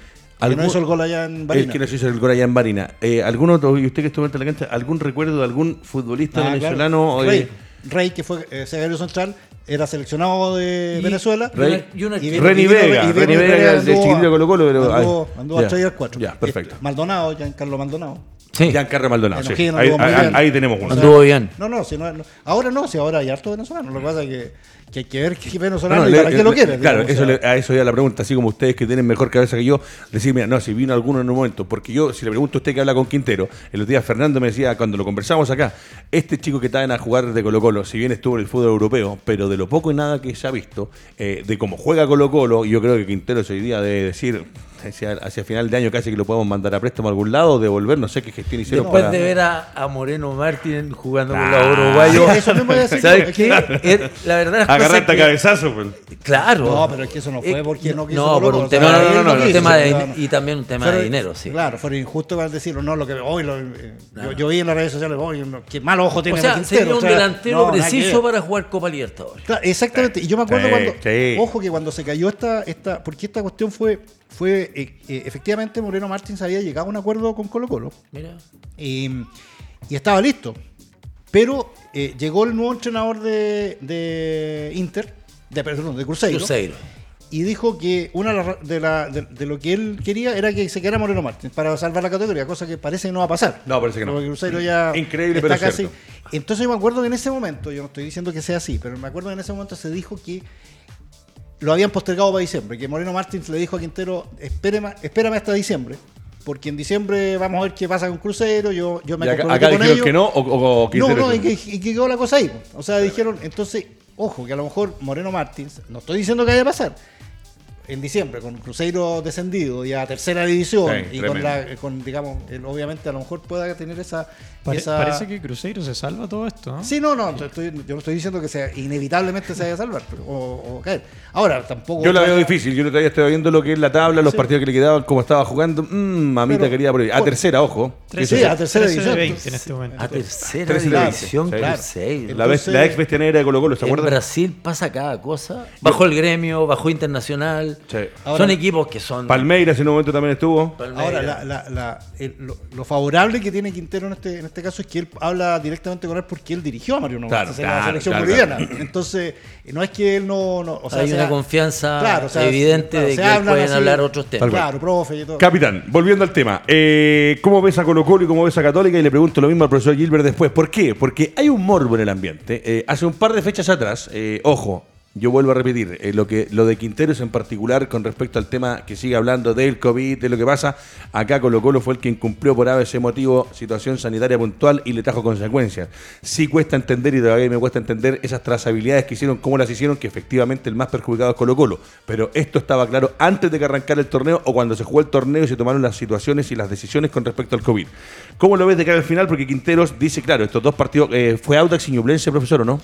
Que no hizo el gol allá en Barina. El que no hizo el gol allá en Barina. Eh, ¿Alguno, y usted que estuvo en la cancha, algún recuerdo de algún futbolista ah, venezolano? Rey, Rey, que fue eh, secretario central, era seleccionado de Venezuela. Rey, y una, y Reni Vega, Reni Vega, chiquitito Colo Colo, pero. A 3 al 4. Ya, perfecto. Maldonado, Giancarlo Maldonado. Sí. Giancarlo Maldonado. Sí. Ahí, ahí, ahí, tenemos uno. Anduvo bien. No, no, si no, ahora no, si ahora hay harto venezolano. Lo que pasa es que que hay que ver qué venezolano no, y para qué lo quiere. Claro, eso a eso ya la pregunta, así como ustedes que tienen mejor cabeza que yo, decir, mira, no, si vino alguno en un momento, porque yo, si le pregunto a usted que habla con Quintero, el otro día Fernando me decía, cuando lo conversamos acá, este chico que está en a jugar de Colo Colo, si bien estuvo en el fútbol europeo, pero de lo poco y nada que se ha visto, eh, de cómo juega Colo Colo, yo creo que Quintero hoy día de decir, hacia, final de año casi que lo podemos mandar a préstamo a algún lado, devolver, no sé qué gestión hicieron. Después de ver a, Moreno Martín jugando con los uruguayos. Eso mismo ¿Sabes qué? La verdad es Agarrarte cabezazo, pues. Claro. No, pero es que eso no fue porque no quiso. No, por un tema, no, no, no, tema de, y también un tema de dinero, sí. Claro, fue injusto para decirlo, no, lo que hoy lo, eh, yo, vi en las redes sociales, hoy, qué mal ojo tiene O sea, sería un delantero preciso para jugar Copa Libertadores. Claro, exactamente. Y yo me acuerdo cuando, ojo que cuando se cayó esta, esta, porque esta cuestión fue fue eh, eh, efectivamente Moreno Martins había llegado a un acuerdo con Colo Colo Y, estaba listo. Pero eh, llegó el nuevo entrenador de, Inter, de, perdón, de Cruzeiro, y dijo que una de, la, de, lo que él quería era que se quedara Moreno Martins para salvar la categoría, cosa que parece que no va a pasar. No, parece que no. Porque Cruzeiro ya Increíble, está pero casi. Entonces yo me acuerdo que en ese momento, yo no estoy diciendo que sea así, pero me acuerdo que en ese momento se dijo que lo habían postergado para diciembre, que Moreno Martins le dijo a Quintero, espérame, espérame hasta diciembre, porque en diciembre vamos a ver qué pasa con Crucero, yo, yo me acá, acá con ellos. que no o, No, no, y que, y que, quedó la cosa ahí. O sea, dijeron, entonces, ojo, que a lo mejor Moreno Martins, no estoy diciendo que vaya a pasar, en diciembre con Cruzeiro descendido y a tercera división y con, la, con digamos obviamente a lo mejor pueda tener esa, parece que Cruzeiro se salva todo esto sí no no yo no estoy diciendo que sea inevitablemente se vaya a salvar o, caer. Ahora tampoco yo la veo difícil yo todavía estoy viendo lo que es la tabla los partidos que le quedaban cómo estaba jugando mmm, mamita quería a tercera ojo. sí, a tercera división. en este momento. a tercera división. Cruzeiro la, la ex bestia negra de Colo Colo ¿se acuerdan? en Brasil pasa cada cosa. Bajo el gremio bajo internacional son equipos que son. Palmeiras en un momento también estuvo. Ahora, lo, favorable que tiene Quintero en este, en este caso es que él habla directamente con él porque él dirigió a Mario la selección boliviana. Entonces, no es que él no. o sea, Hay una confianza evidente de que pueden hablar otros temas. Claro, profe y todo. Capitán, volviendo al tema. Eh, ¿Cómo ves a Colo Colo y cómo ves a Católica? Y le pregunto lo mismo al profesor Gilbert después. ¿Por qué? Porque hay un morbo en el ambiente. Eh, hace un par de fechas atrás, eh, ojo, yo vuelvo a repetir, eh, lo, que, lo de Quinteros en particular con respecto al tema que sigue hablando del COVID, de lo que pasa, acá Colo Colo fue el que incumplió por ese motivo situación sanitaria puntual y le trajo consecuencias. Sí cuesta entender y todavía me cuesta entender esas trazabilidades que hicieron, cómo las hicieron, que efectivamente el más perjudicado es Colo Colo. Pero esto estaba claro antes de que arrancara el torneo o cuando se jugó el torneo y se tomaron las situaciones y las decisiones con respecto al COVID. ¿Cómo lo ves de cara al final? Porque Quinteros dice, claro, estos dos partidos, eh, ¿fue Audax y Ñublense, profesor, o no?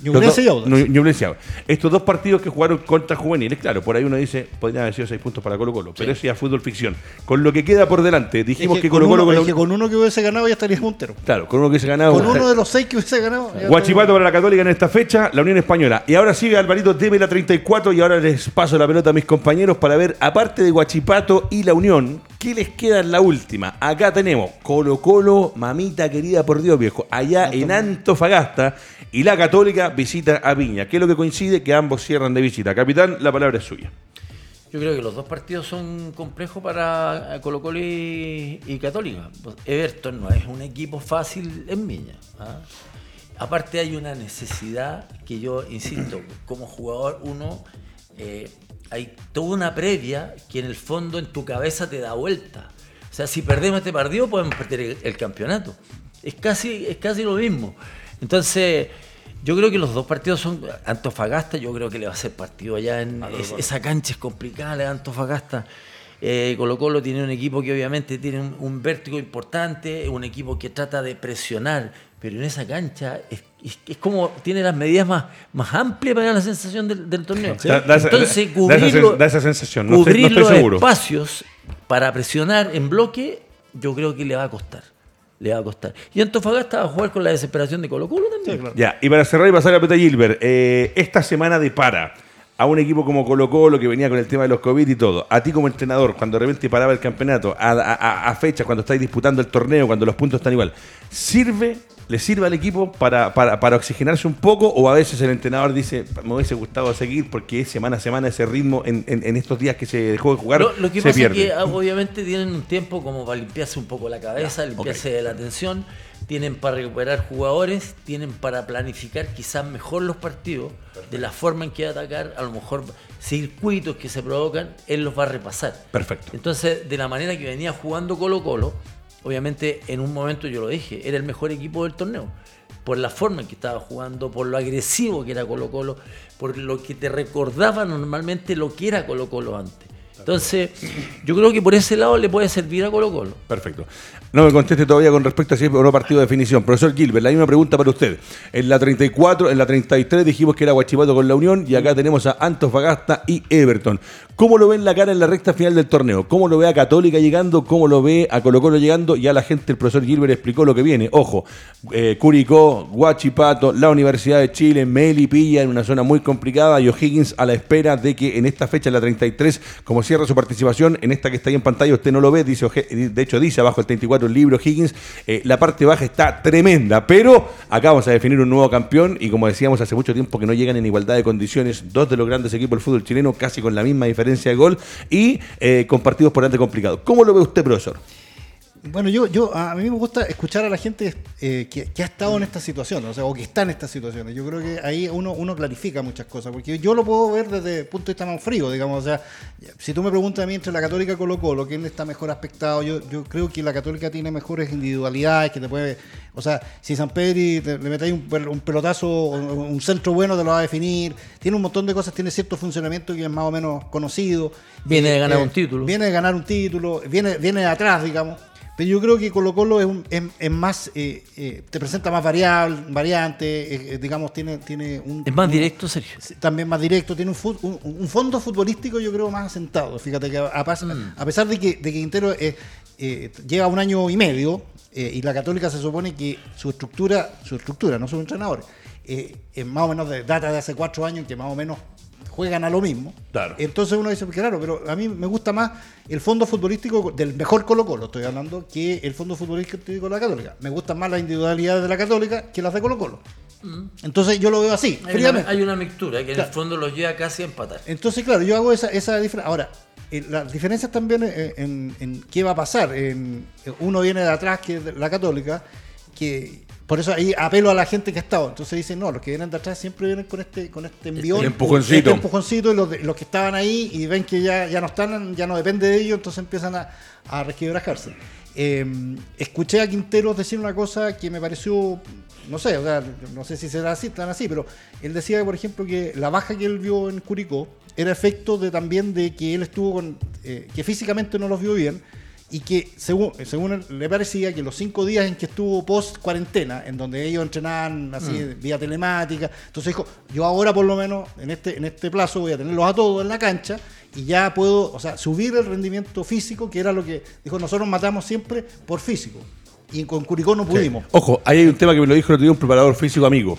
Ñublense y Audax. Estos dos partidos que jugaron contra juveniles, claro, por ahí uno dice, podrían haber sido seis puntos para Colo Colo, pero eso ya es fútbol ficción. Con lo que queda por delante, dijimos que, Colo Colo... Con, con uno que hubiese ganado ya estaría puntero. Claro, con uno que hubiese ganado... Con uno de los seis que hubiese ganado... Guachipato para la Católica en esta fecha, la Unión Española. Y ahora sigue Alvarito debe la 34 y ahora les paso la pelota a mis compañeros para ver, aparte de Guachipato y la Unión, ¿qué les queda en la última? Acá tenemos Colo Colo, mamita querida por Dios viejo, allá en Antofagasta y la Católica visita a Viña. ¿Qué es lo que coincide? Que ambos cierran de visita. Capitán, la palabra es suya. Yo creo que los dos partidos son complejos para Colo Colo y, Católica. Everton no es un equipo fácil en Viña. ¿ah? Aparte hay una necesidad que yo, insisto, como jugador uno, eh, hay toda una previa que en el fondo en tu cabeza te da vuelta. O sea, si perdemos este partido podemos perder el campeonato. Es casi, es casi lo mismo. Entonces, yo creo que los dos partidos son. Antofagasta, yo creo que le va a ser partido allá en. esa cancha es complicada, la Antofagasta. Eh, Colo Colo tiene un equipo que obviamente tiene un, vértigo importante, un equipo que trata de presionar, pero en esa cancha es, como tiene las medidas más, más amplias para la sensación del, torneo. Entonces, cubrir, da esa, sensación. cubrir los espacios para presionar en bloque, yo creo que le va a costar le va a costar. Y Antofagasta va a jugar con la desesperación de Colo Colo también. Ya, y para cerrar y pasar a Peta Gilbert, eh, esta semana de para a un equipo como Colo Colo que venía con el tema de los COVID y todo, a ti como entrenador, cuando de repente paraba el campeonato, a, a, a fecha, cuando estáis disputando el torneo, cuando los puntos están igual, ¿sirve le sirve al equipo para, para, oxigenarse un poco o a veces el entrenador dice, me hubiese gustado seguir porque semana a semana ese ritmo en, en, estos días que se dejó de jugar lo, que pasa es que ah, obviamente tienen un tiempo como para limpiarse un poco la cabeza, limpiarse la atención, tienen para recuperar jugadores, tienen para planificar quizás mejor los partidos, de la forma en que atacar, a lo mejor circuitos que se provocan, él los va a repasar. Perfecto. Entonces, de la manera que venía jugando Colo Colo, obviamente en un momento yo lo dije, era el mejor equipo del torneo. Por la forma en que estaba jugando, por lo agresivo que era Colo Colo, por lo que te recordaba normalmente lo que era Colo Colo antes. Entonces, yo creo que por ese lado le puede servir a Colo Colo. Perfecto. No me conteste todavía con respecto a si es o partido de definición. Profesor Gilbert, la misma pregunta para usted. En la 34, en la 33 dijimos que era Guachipato con la Unión y acá tenemos a Antofagasta y Everton. ¿Cómo lo ve en la cara en la recta final del torneo? ¿Cómo lo ve a Católica llegando? ¿Cómo lo ve a Colo Colo llegando? Ya la gente, el profesor Gilbert explicó lo que viene. Ojo, eh, Curicó, Guachipato, la Universidad de Chile, Melipilla en una zona muy complicada y O'Higgins a la espera de que en esta fecha, la 33, como cierra su participación, en esta que está ahí en pantalla, usted no lo ve, dice, de hecho dice abajo el 34 el libro Higgins, eh, la parte baja está tremenda, pero acá vamos a definir un nuevo campeón y como decíamos hace mucho tiempo que no llegan en igualdad de condiciones dos de los grandes equipos del fútbol chileno, casi con la misma diferencia de gol y eh, con partidos por delante complicados. ¿Cómo lo ve usted, profesor? Bueno, yo, yo a mí me gusta escuchar a la gente eh, que, ha estado en esta situación, o sea, o que está en estas situaciones. Yo creo que ahí uno, uno clarifica muchas cosas, porque yo lo puedo ver desde el punto de vista más frío, digamos. O sea, si tú me preguntas a mí entre la Católica y Colo Colo, ¿quién está mejor aspectado? Yo, yo creo que la Católica tiene mejores individualidades, que te puede. O sea, si San Pedro le metéis un, un, pelotazo, un centro bueno, te lo va a definir. Tiene un montón de cosas, tiene cierto funcionamiento que es más o menos conocido. Viene de ganar eh, un título. Viene de ganar un título, viene, viene de atrás, digamos. Pero yo creo que Colo Colo es, un, es, más, eh, eh, te presenta más variable, variante, eh, digamos, tiene, tiene un... Es más directo, Sergio. También más directo, tiene un, un, fondo futbolístico yo creo más asentado. Fíjate que a, mm. pesar de que, de que Quintero lleva un año y medio y la Católica se supone que su estructura, su estructura, no su entrenador, es más o menos de data de hace cuatro años que más o menos juegan a lo mismo. Claro. Entonces uno dice, claro, pero a mí me gusta más el fondo futbolístico del mejor Colo Colo, estoy hablando, que el fondo futbolístico de la Católica. Me gustan más las individualidades de la Católica que las de Colo Colo. Mm. Entonces yo lo veo así, hay Una, hay una mixtura que en el fondo los lleva casi a empatar. Entonces, claro, yo hago esa, esa diferencia. Ahora, eh, las diferencias también en, en, qué va a pasar. En, uno viene de atrás, que es la Católica, que por eso ahí apelo a la gente que ha estado. Entonces dicen, no, los que vienen de atrás siempre vienen con este, con este envión. El empujoncito. Este empujoncito y los, los, que estaban ahí y ven que ya, ya no están, ya no depende de ellos, entonces empiezan a, a resquebrajarse. Em, escuché a Quinteros decir una cosa que me pareció, no sé, o sea, no sé si será así, tan así, pero él decía, por ejemplo, que la baja que él vio en Curicó era efecto de también de que él estuvo con, eh, que físicamente no los vio bien y que según, según le parecía que los cinco días en que estuvo post cuarentena, en donde ellos entrenaban así Mm. vía telemática, entonces dijo, yo ahora por lo menos en este, en este plazo voy a tenerlos a todos en la cancha y ya puedo, o sea, subir el rendimiento físico, que era lo que dijo, nosotros matamos siempre por físico. Y con Curicó no pudimos. Ojo, ahí hay un tema que me lo dijo el otro día un preparador físico amigo.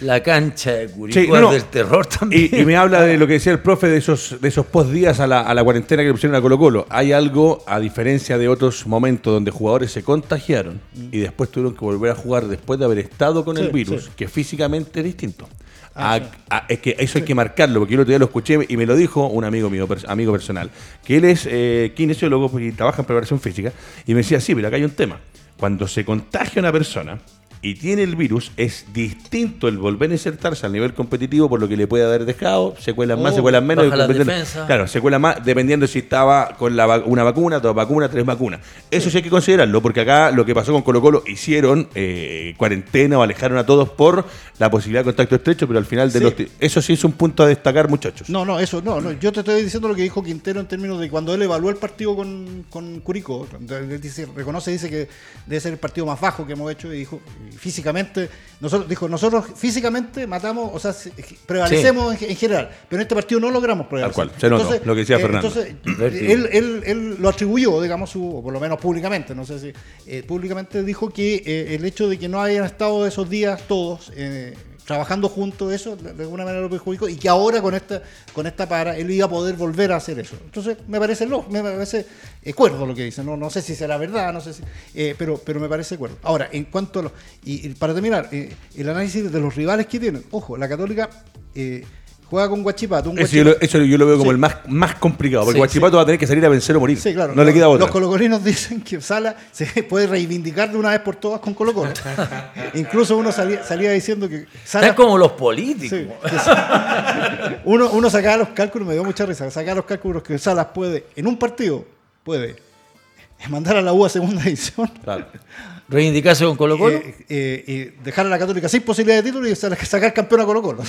La cancha de Curicó Sí, no, es no. del terror también. Y, y me habla de lo que decía el profe de esos, de esos post días a la, a la cuarentena que le pusieron a Colo Colo. Hay algo, a diferencia de otros momentos donde jugadores se contagiaron y después tuvieron que volver a jugar después de haber estado con Sí, el virus, sí. que físicamente es distinto. Ah, A- sí. a- es que eso hay que marcarlo, porque yo el otro día lo escuché y me lo dijo un amigo mío, amigo personal, que él es eh, kinesiólogo y trabaja en preparación física, y me decía, sí, pero acá hay un tema. Cuando se contagia una persona y tiene el virus, es distinto el volver a insertarse al nivel competitivo por lo que le puede haber dejado, secuelas más, Oh, secuelas menos. baja la dependiendo- defensa. Claro, secuelas más, dependiendo si estaba con la, va- una vacuna, dos vacunas, tres vacunas. Eso sí hay que considerarlo, porque acá lo que pasó con Colo Colo, hicieron eh, cuarentena o alejaron a todos por la posibilidad de contacto estrecho, pero al final de Sí. los... Eso sí es un punto a destacar, muchachos. No, no, eso, no, no. Yo te estoy diciendo lo que dijo Quintero en términos de cuando él evaluó el partido con, con Curicó. Él dice, reconoce, dice que debe ser el partido más bajo que hemos hecho y dijo, y físicamente, nosotros, dijo, nosotros físicamente matamos, o sea, se- prevalecemos en, en general, pero en este partido no logramos prevalecer. cual, se notó, lo que decía Fernando. Entonces, él, él, él lo atribuyó, digamos, su, o por lo menos públicamente, no sé si, eh, públicamente dijo que eh, el hecho de que no hayan estado esos días todos eh, trabajando juntos, eso de alguna manera lo perjudicó y que ahora con esta con esta para él iba a poder volver a hacer eso. Entonces me parece lo, me parece eh, cuerdo lo que dice. No, no sé si será verdad, no sé si, eh, pero pero me parece cuerdo. Ahora en cuanto a los y, y para terminar eh, el análisis de los rivales que tienen. Ojo, la Católica eh, juega con Guachipato. Un Eso yo, lo, Guachipato- eso yo lo veo como Sí. el más, más complicado, porque Sí, Guachipato va a tener que salir a vencer o morir. Sí, claro. No le queda otra. Los colocolinos dicen que Sala se puede reivindicar de una vez por todas con Colo Colo. Incluso uno salía, salía diciendo que Sala... Están como los políticos. Uno, uno sacaba los cálculos, me dio mucha risa, sacaba los cálculos que Salas puede, en un partido, puede mandar a la U a segunda división, Claro. Reivindicarse con Colo Colo. eh, eh, y dejar a la Católica sin posibilidad de título y sa- sacar campeón a Colo Colo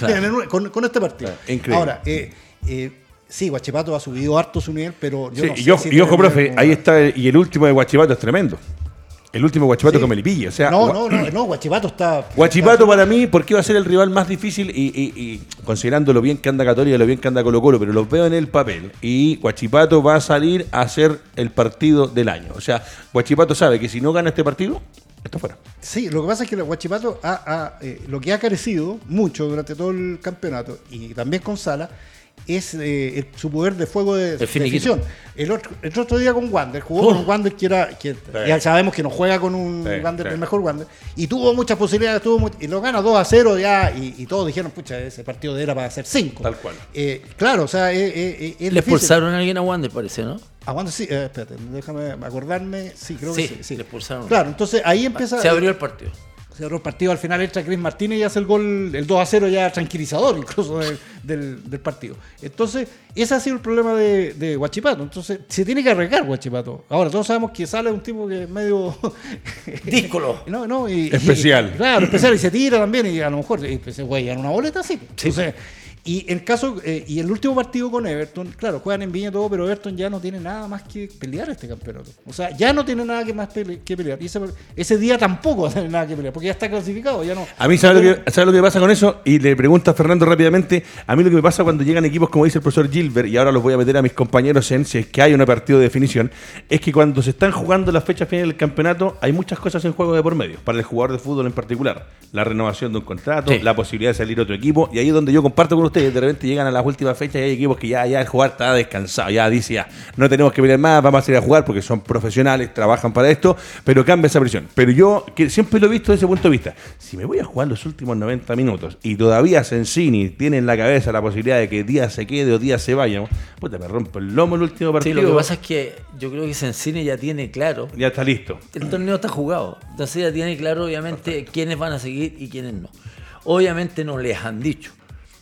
con, con este partido. Claro, increíble. Ahora, eh, eh, sí, Guachipato ha subido harto su nivel, pero yo Sí, no sé y, ojo, si y ojo, tiene profe, ahí está, el- y el último de Guachipato es tremendo. El último Guachipato Sí. con Melipilla. O sea, No, no, no, no, Guachipato está. Guachipato para mí, porque va a ser el rival más difícil y, y- y considerando lo bien que anda Católica y lo bien que anda Colo Colo, pero los veo en el papel. Y Guachipato va a salir a hacer el partido del año. O sea, Guachipato sabe que si no gana este partido, está fuera. Sí, lo que pasa es que Guachipato ha, ha, eh, lo que ha carecido mucho durante todo el campeonato y también con Sala es eh, el- su poder de fuego de, decisión. El otro, el otro día con Wander, jugó con un Wander que era, que ya sabemos que no juega con un Sí, Wander, sí. el mejor Wander, y tuvo muchas posibilidades, tuvo y lo gana 2 a 0 ya, y, y todos dijeron, pucha, ese partido era para hacer 5. Tal cual. claro, o sea, eh, eh, eh, es Le expulsaron a alguien a Wander, parece, ¿no? A Wander sí, eh, espérate, déjame acordarme, sí, creo Sí, que sí. sí. le expulsaron. Claro, entonces ahí empieza... Se abrió el partido. Se cerró el partido, al final entra Chris Martínez y hace el gol, el 2 a 0 ya tranquilizador incluso del, del- del partido. Entonces, ese ha sido el problema de, de Guachipato. Entonces, se tiene que arreglar Guachipato. Ahora, todos sabemos que sale un tipo que es medio... Díscolo. No, no, y- Especial. y- claro, especial, y se tira también, y a lo mejor y, pues, se puede llevar una boleta, sí. Entonces, y el caso, eh, y el último partido con Everton, claro, juegan en Viña y todo, pero Everton ya no tiene nada más que pelear este campeonato. O sea, ya no tiene nada que más pele- que pelear. Y ese, ese día tampoco va a tener nada que pelear, porque ya está clasificado, ya no. A mí, ¿sabes lo, que, ¿sabes lo que pasa con eso? Y le pregunto a Fernando rápidamente. A mí lo que me pasa cuando llegan equipos, como dice el profesor Gilbert, y ahora los voy a meter a mis compañeros en si es que hay un partido de definición, es que cuando se están jugando las fechas finales del campeonato, hay muchas cosas en juego de por medio, para el jugador de fútbol en particular. La renovación de un contrato, Sí. la posibilidad de salir a otro equipo, y ahí es donde yo comparto con ustedes. De repente llegan a las últimas fechas y hay equipos que ya, ya el jugador está descansado, ya dice ya, no tenemos que pelear más, vamos a ir a jugar porque son profesionales, trabajan para esto, pero cambia esa presión. Pero yo que siempre lo he visto desde ese punto de vista. Si me voy a jugar los últimos 90 minutos y todavía Sensini tiene en la cabeza la posibilidad de que día se quede o día se vaya, puta, me rompo el lomo el último Sí, partido. lo que pasa es que yo creo que Sensini ya tiene claro. Ya está listo. El torneo está jugado. Entonces ya tiene claro, obviamente, quiénes van a seguir y quiénes no. Obviamente no les han dicho.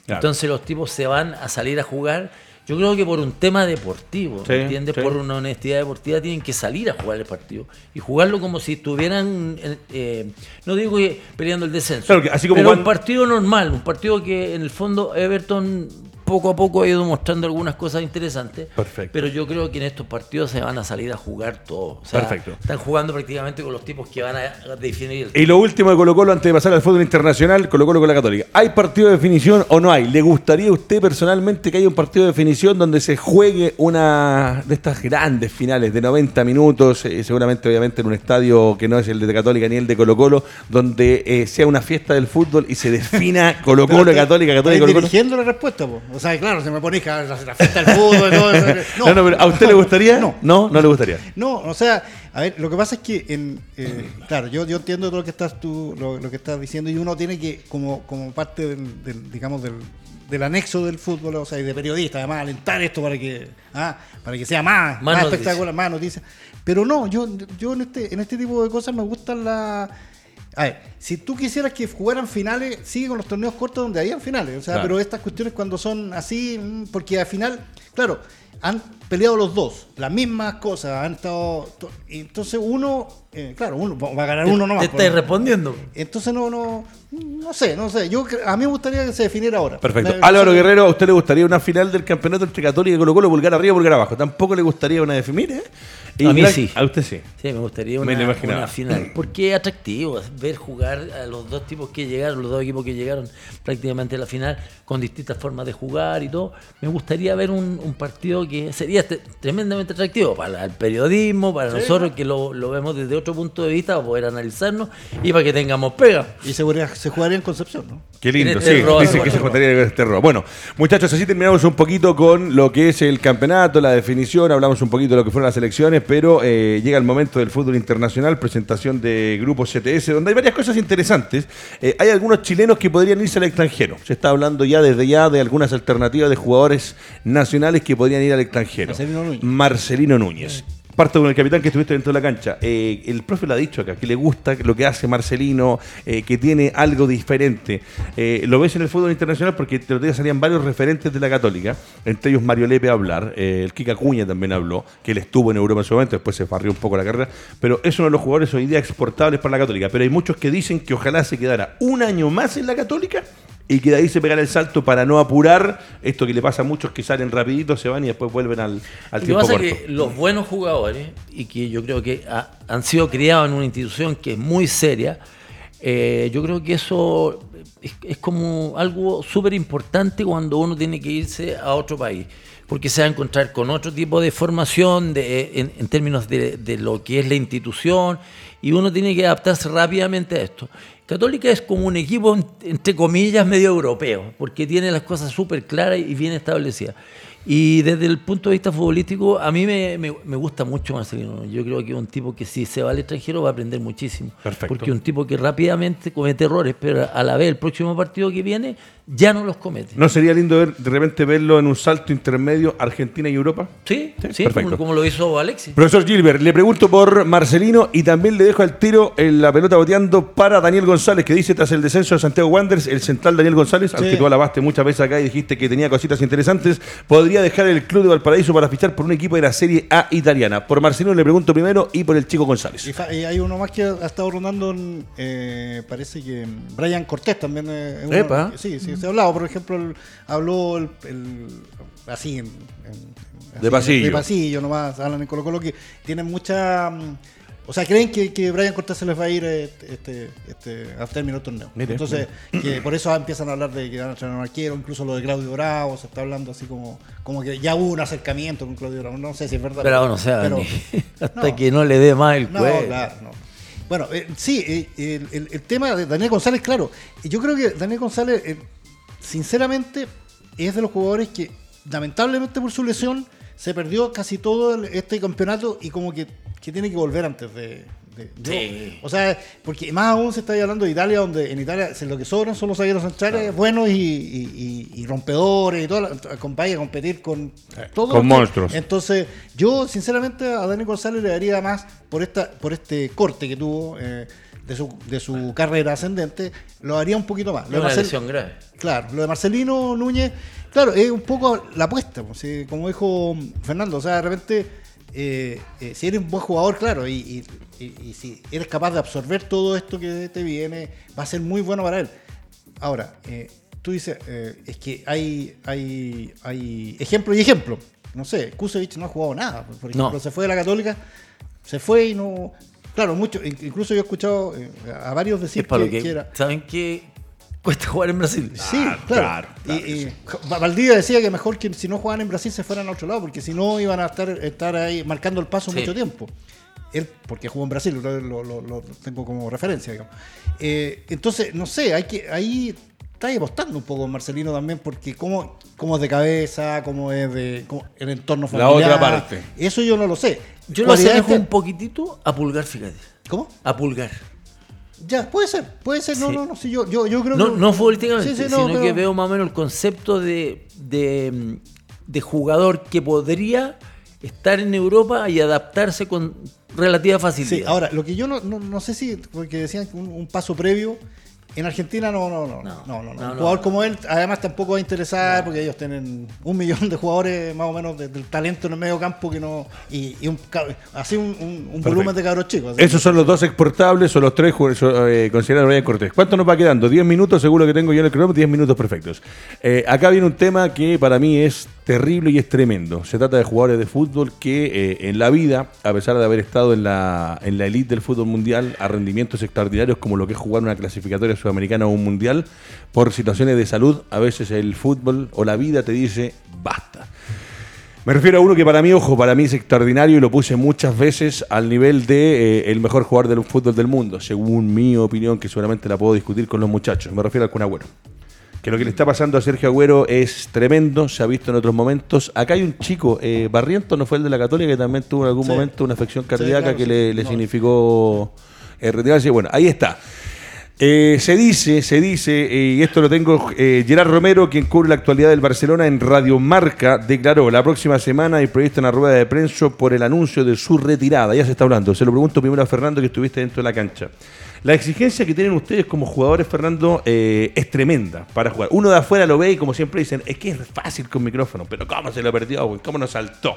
Claro. Entonces los tipos se van a salir a jugar. Yo creo que por un tema deportivo, Sí, ¿me entiendes? sí. Por una honestidad deportiva tienen que salir a jugar el partido y jugarlo como si estuvieran, eh, eh, no digo que peleando el descenso, Claro así como pero cuando- un partido normal, un partido que en el fondo Everton poco a poco ha ido mostrando algunas cosas interesantes. Perfecto. Pero yo creo que en estos partidos se van a salir a jugar todos. Perfecto. Están jugando prácticamente con los tipos que van a definir el Y lo último de Colo Colo antes de pasar al fútbol internacional, Colo Colo con la Católica. ¿Hay partido de definición o no hay? ¿Le gustaría a usted personalmente que haya un partido de definición donde se juegue una de estas grandes finales de 90 minutos, eh, seguramente obviamente en un estadio que no es el de Católica ni el de Colo Colo, donde eh, sea una fiesta del fútbol y se defina Colo Colo, Católica, Católica, Colo Colo? dirigiendo la respuesta, po. o sea, claro, se me pone la, la fiesta del fútbol y todo eso. No, no, pero ¿a usted le gustaría? No. No, no le gustaría. No, o sea, a ver, lo que pasa es que, en, eh, claro, yo, yo entiendo todo lo que estás tú, lo, que estás diciendo y uno tiene que, como, como parte del, digamos, del, del anexo del fútbol, o sea, y de periodista, además, alentar esto para que, ah, para que sea más, más, espectacular, más noticias. Pero no, yo, yo en este, en este tipo de cosas me gustan las a ver, si tú quisieras que jugaran finales, sigue con los torneos cortos donde hayan finales. O sea, pero estas cuestiones cuando son así, mm, porque al final, claro, han peleado los dos, las mismas cosas, han estado. Entonces uno, eh, claro, uno va a ganar uno nomás. Te estás respondiendo. Entonces no, no, no sé, no sé. Yo a mí me gustaría que se definiera ahora. Perfecto. Álvaro Guerrero, ¿a usted le gustaría una final del campeonato entre Católica y Colo Colo, pulgar arriba, pulgar abajo? Tampoco le gustaría una definir, ¿eh? a mí sí. A usted sí. Sí, me gustaría una, final. Porque es atractivo ver jugar a los dos tipos que llegaron, los dos equipos que llegaron prácticamente a la final, con distintas formas de jugar y todo. Me gustaría ver un, partido que sería tremendamente atractivo para el periodismo, para nosotros que lo, vemos desde otro punto de vista, para poder analizarnos y para que tengamos pega. Y se, se jugaría en Concepción, ¿no? Qué lindo, sí. Dicen que se jugaría en este error. Bueno, muchachos, así terminamos un poquito con lo que es el campeonato, la definición, hablamos un poquito de lo que fueron las elecciones, pero eh, llega el momento del fútbol internacional, presentación de Grupo CTS, donde hay varias cosas interesantes. Eh, hay algunos chilenos que podrían irse al extranjero. Se está hablando ya desde ya de algunas alternativas de jugadores nacionales que podrían ir al extranjero. Marcelino Núñez. Marcelino Núñez parto con el capitán que estuviste dentro de la cancha. Eh, el profe lo ha dicho acá, que le gusta lo que hace Marcelino, eh, que tiene algo diferente. Eh, lo ves en el fútbol internacional porque te lo días salían varios referentes de la Católica, entre ellos Mario Lepe a hablar, el Kika Cuña también habló, que él estuvo en Europa en su momento, después se farrió un poco la carrera, pero es uno de los jugadores hoy día exportables para la Católica. Pero hay muchos que dicen que ojalá se quedara un año más en la Católica y que de ahí se pegará el salto para no apurar esto que le pasa a muchos que salen rapidito, se van y después vuelven al, al tiempo pasa que los buenos jugadores, y que yo creo que han sido criados en una institución que es muy seria, eh, yo creo que eso es, como algo súper importante cuando uno tiene que irse a otro país, porque se va a encontrar con otro tipo de formación de, en, términos de, de lo que es la institución, y uno tiene que adaptarse rápidamente a esto. Católica es como un equipo, entre comillas, medio europeo, porque tiene las cosas súper claras y bien establecidas. Y desde el punto de vista futbolístico, a mí me, gusta mucho Marcelino. Yo creo que es un tipo que si se va al extranjero va a aprender muchísimo. Perfecto. Porque es un tipo que rápidamente comete errores, pero a la vez el próximo partido que viene ya no los comete. ¿No sería lindo ver, de repente verlo en un salto intermedio Argentina y Europa? Sí, sí, Como, lo hizo Alexis. Profesor Gilbert, le pregunto por Marcelino y también le dejo al tiro en la pelota boteando para Daniel González, que dice tras el descenso de Santiago Wanderers, el central Daniel González, al que tú alabaste muchas veces acá y dijiste que tenía cositas interesantes, podría dejar el club de Valparaíso para fichar por un equipo de la Serie A italiana. Por Marcelino le pregunto primero y por el chico González. Y, hay uno más que ha estado rondando, eh, parece que Brian Cortés también. Eh, sí, sí, se ha hablado, por ejemplo, habló el, así, en, de pasillo. De pasillo nomás, hablan en Colo Colo que tienen mucha... O sea, creen que, que Brian Cortés se les va a ir este, este, este al término del torneo. Entonces, que por eso empiezan a hablar de que van a traer un arquero, incluso lo de Claudio Bravo, se está hablando así como, como que ya hubo un acercamiento con Claudio Bravo. No sé si es verdad. Pero no sé, hasta que no le dé más el no, Claro, no. Bueno, eh, sí, eh, el, el, tema de Daniel González, claro. Yo creo que Daniel González, eh, sinceramente, es de los jugadores que, lamentablemente por su lesión, se perdió casi todo este campeonato y como que que tiene que volver antes de. O sea, porque más aún se está hablando de Italia, donde en Italia lo que sobran son los zagueros centrales buenos y, rompedores y todo, acompaña a competir con todos. Con monstruos. Entonces, yo sinceramente a Dani González le daría más por esta por este corte que tuvo. Eh, de su, de su carrera ascendente, lo haría un poquito más. Lo de grave. Claro, lo de Marcelino Núñez, claro, es un poco la apuesta, pues, como dijo Fernando, o sea, de repente eh, eh, si eres un buen jugador, claro, y, si eres capaz de absorber todo esto que te viene, va a ser muy bueno para él. Ahora, eh, tú dices, es que hay, hay, hay ejemplo y ejemplo. No sé, Kusevich no ha jugado nada. Por ejemplo, se fue de la Católica, se fue y no. Claro, mucho, incluso yo he escuchado a varios decir que, ¿Saben qué? Cuesta jugar en Brasil. Sí, claro. y, Valdivia decía que mejor que si no jugaban en Brasil se fueran a otro lado, porque si no iban a estar, estar ahí marcando el paso mucho tiempo él, porque jugó en Brasil, lo, tengo como referencia, digamos. Eh, entonces, no sé, hay que, ahí está apostando un poco Marcelino también, porque cómo, cómo es de cabeza, cómo es de el entorno familiar. La otra parte. Eso yo no lo sé. Yo lo asemejo un poquitito a Pulgar, fíjate. ¿Cómo? A Pulgar. Ya, puede ser, puede ser, no, no, no, sí, yo, yo, yo creo no, que... No futbolísticamente, sino que veo más o menos el concepto de, de, de jugador que podría estar en Europa y adaptarse con relativa facilidad. Sí, ahora, lo que yo no, no, sé si, porque decían que un, paso previo, en Argentina no, no, no, no, no, no, Un jugador como él, además tampoco va a interesar porque ellos tienen un millón de jugadores más o menos del talento en el medio campo que no y, un, así un, volumen de cabros chicos. Esos son los dos exportables o los tres eh, considerados Brian Cortés. ¿Cuánto nos va quedando? Diez minutos, seguro que tengo yo en el cronómetro, diez minutos perfectos. Eh, acá viene un tema que para mí es terrible y es tremendo. Se trata de jugadores de fútbol que eh, en la vida, a pesar de haber estado en la, en la elite del fútbol mundial, a rendimientos extraordinarios como lo que es jugar una clasificatoria sudamericana o un mundial, por situaciones de salud, a veces el fútbol o la vida te dice basta. Me refiero a uno que para mí, ojo, para mí es extraordinario y lo puse muchas veces al nivel de eh, el mejor jugador del fútbol del mundo, según mi opinión, que seguramente la puedo discutir con los muchachos. Me refiero al Kun que lo que le está pasando a Sergio Agüero es tremendo, se ha visto en otros momentos. Acá hay un chico, eh, Barriento no fue el de la Católica, que también tuvo en algún momento una afección cardíaca que le, significó eh, retirarse. Bueno, ahí está. Eh, se dice, se dice, eh, y esto lo tengo, Gerard Romero, quien cubre la actualidad del Barcelona en Radio Marca, declaró la próxima semana y proyecta una rueda de prensa por el anuncio de su retirada. Ya se está hablando. Se lo pregunto primero a Fernando, que estuviste dentro de la cancha. La exigencia que tienen ustedes como jugadores, Fernando, eh, es tremenda para jugar. Uno de afuera lo ve y como siempre dicen, es que es fácil con micrófono, pero ¿cómo se lo perdió? ¿Cómo nos saltó?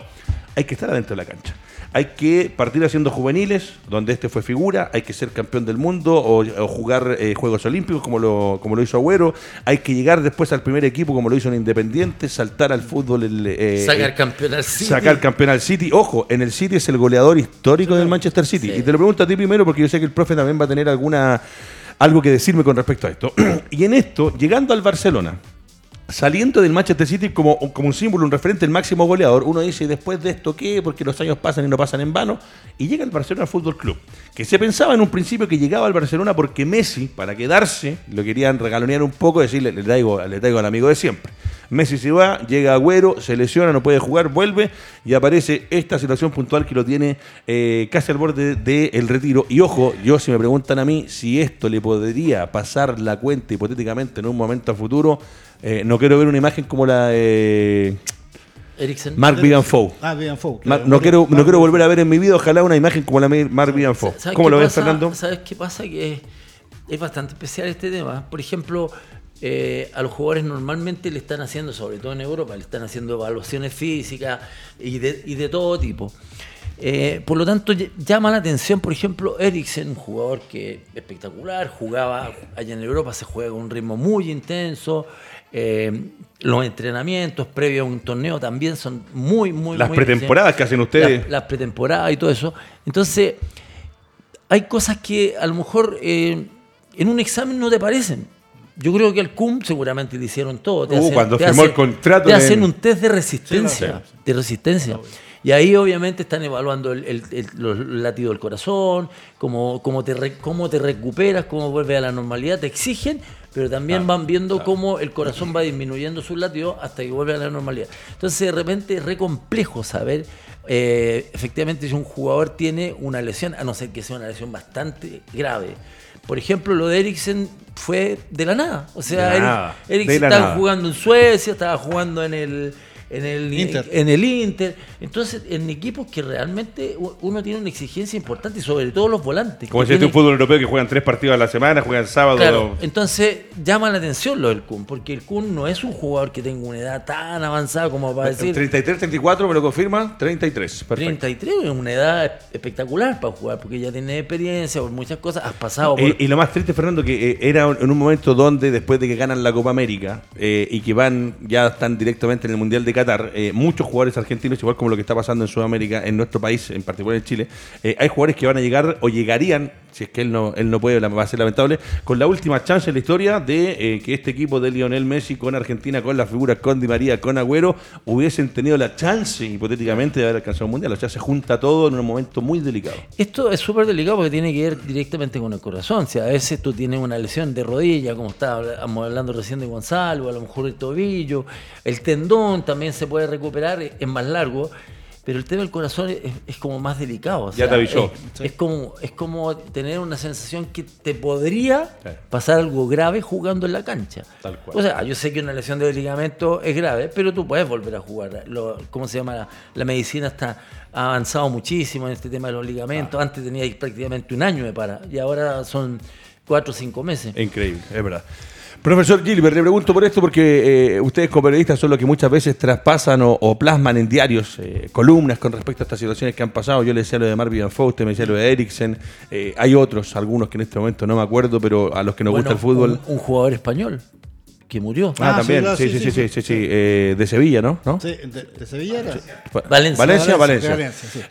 Hay que estar adentro de la cancha. Hay que partir haciendo juveniles, donde este fue figura, hay que ser campeón del mundo o, jugar eh, Juegos Olímpicos como lo, como lo hizo Agüero, hay que llegar después al primer equipo como lo hizo en Independiente, saltar al fútbol. Eh, sacar campeón al City. Sacar campeón al City. Ojo, en el City es el goleador histórico del Manchester City. Y te lo pregunto a ti primero porque yo sé que el profe también va a tener alguna algo que decirme con respecto a esto. y en esto, llegando al Barcelona, saliendo del Manchester City como, como un símbolo, un referente, el máximo goleador, uno dice, después de esto qué? Porque los años pasan y no pasan en vano. Y llega el Barcelona Fútbol Club, que se pensaba en un principio que llegaba al Barcelona porque Messi, para quedarse, lo querían regalonear un poco, decirle, le traigo, le traigo al amigo de siempre. Messi se va, llega Agüero, se lesiona, no puede jugar, vuelve y aparece esta situación puntual que lo tiene eh, casi al borde del retiro. Y ojo, yo si me preguntan a mí si esto le podría pasar la cuenta hipotéticamente en un momento futuro, eh, no quiero ver una imagen como la de. Eriksen. Mark Vivian Foe. Ah, Vivian Foe. no, quiero, no quiero volver a ver en mi vida, ojalá una imagen como la de Mark Vivian Foe. ¿Cómo lo ves, Fernando? ¿Sabes qué pasa? Que es, bastante especial este tema. Por ejemplo, eh, a los jugadores normalmente le están haciendo, sobre todo en Europa, le están haciendo evaluaciones físicas y de, y de todo tipo. Eh, por lo tanto, llama la atención, por ejemplo, Eriksen, un jugador que espectacular, jugaba allá en Europa, se juega con un ritmo muy intenso, eh, los entrenamientos previos a un torneo también son muy, muy, Las pretemporadas que hacen ustedes. Las, pretemporadas y todo eso. Entonces, hay cosas que a lo mejor eh, en un examen no te parecen. Yo creo que el CUM seguramente le hicieron todo. Te uh, cuando firmó el contrato. Te hacen un test de resistencia. De resistencia. Y ahí obviamente están evaluando el, el, los latidos del corazón, cómo, cómo, te cómo te recuperas, cómo vuelves a la normalidad. Te exigen pero también van viendo cómo el corazón va disminuyendo sus latidos hasta que vuelve a la normalidad. Entonces, de repente es re complejo saber eh, efectivamente si un jugador tiene una lesión, a no ser que sea una lesión bastante grave. Por ejemplo, lo de Eriksen fue de la nada. O sea, Eriksen estaba jugando en Suecia, estaba jugando en el en el Inter. En el Inter. Entonces, en equipos que realmente uno tiene una exigencia importante y sobre todo los volantes. Como si este un fútbol europeo que juegan tres partidos a la semana, juegan sábado. Claro, entonces llama la atención lo del Kun, porque el Kun no es un jugador que tenga una edad tan avanzada como para decir. 33, 34, me lo confirma, 33. Perfecto. 33 es una edad espectacular para jugar, porque ya tiene experiencia por muchas cosas, has pasado por... y, lo más triste, Fernando, que eh, era en un momento donde después de que ganan la Copa América eh, y que van, ya están directamente en el Mundial de Qatar, eh, muchos jugadores argentinos, igual como lo que está pasando en Sudamérica, en nuestro país, en particular en Chile, hay jugadores que van a llegar o llegarían si es que él no, él no puede, va a ser lamentable, con la última chance en la historia de que este equipo de Lionel Messi con Argentina, con las figuras con Di María, con Agüero, hubiesen tenido la chance, hipotéticamente, de haber alcanzado un mundial. O sea, se junta todo en un momento muy delicado. Esto es súper delicado porque tiene que ver directamente con el corazón. Si a veces tú tienes una lesión de rodilla, como estábamos hablando recién de Gonzalo, a lo mejor el tobillo, el tendón también se puede recuperar, es más largo pero el tema del corazón es, como más delicado. ya te avisó. Es, como, es como tener una sensación que te podría pasar algo grave jugando en la cancha. Tal cual. O sea, yo sé que una lesión de ligamento es grave, pero tú puedes volver a jugar. Lo, ¿Cómo se llama? La, medicina está ha avanzado muchísimo en este tema de los ligamentos. Antes tenía prácticamente un año de para y ahora son cuatro o cinco meses. Increíble, es verdad. Profesor Gilbert, le pregunto por esto porque eh, ustedes como periodistas son los que muchas veces traspasan o, plasman en diarios eh, columnas con respecto a estas situaciones que han pasado. Yo le decía lo de Marvin Faust, me decía lo de Eriksen. Eh, hay otros, algunos que en este momento no me acuerdo, pero a los que nos gusta el fútbol. un jugador español que murió. Ah, ah también, sí, sí, sí, sí, sí, eh, de Sevilla, ¿no? Sí, de, Sevilla era. Valencia. Valencia, Valencia.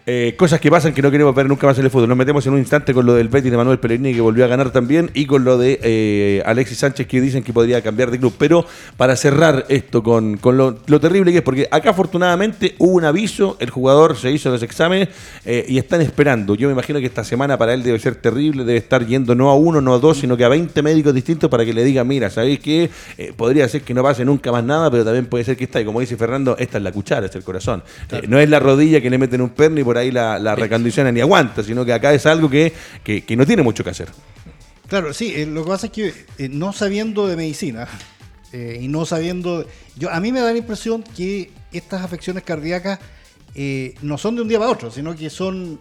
Eh, cosas que pasan que no queremos ver nunca más en el fútbol. Nos metemos en un instante con lo del Betis de Manuel Pellegrini que volvió a ganar también y con lo de eh, Alexis Sánchez que dicen que podría cambiar de club. Pero para cerrar esto con, con lo, terrible que es, porque acá afortunadamente hubo un aviso, el jugador se hizo los exámenes y están esperando. Yo me imagino que esta semana para él debe ser terrible, debe estar yendo no a uno, no a dos, sino que a 20 médicos distintos para que le digan, mira, ¿sabéis qué? Podría ser que no pase nunca más nada, pero también puede ser que está. Y como dice Fernando, esta es la cuchara, es el corazón. Eh, no es la rodilla que le meten un perno y por ahí la, la recondiciona ni aguanta, sino que acá es algo que, no tiene mucho que hacer. Claro, sí, eh, lo que pasa es que eh, no sabiendo de medicina y no sabiendo. yo A mí me da la impresión que estas afecciones cardíacas no son de un día para otro, sino que son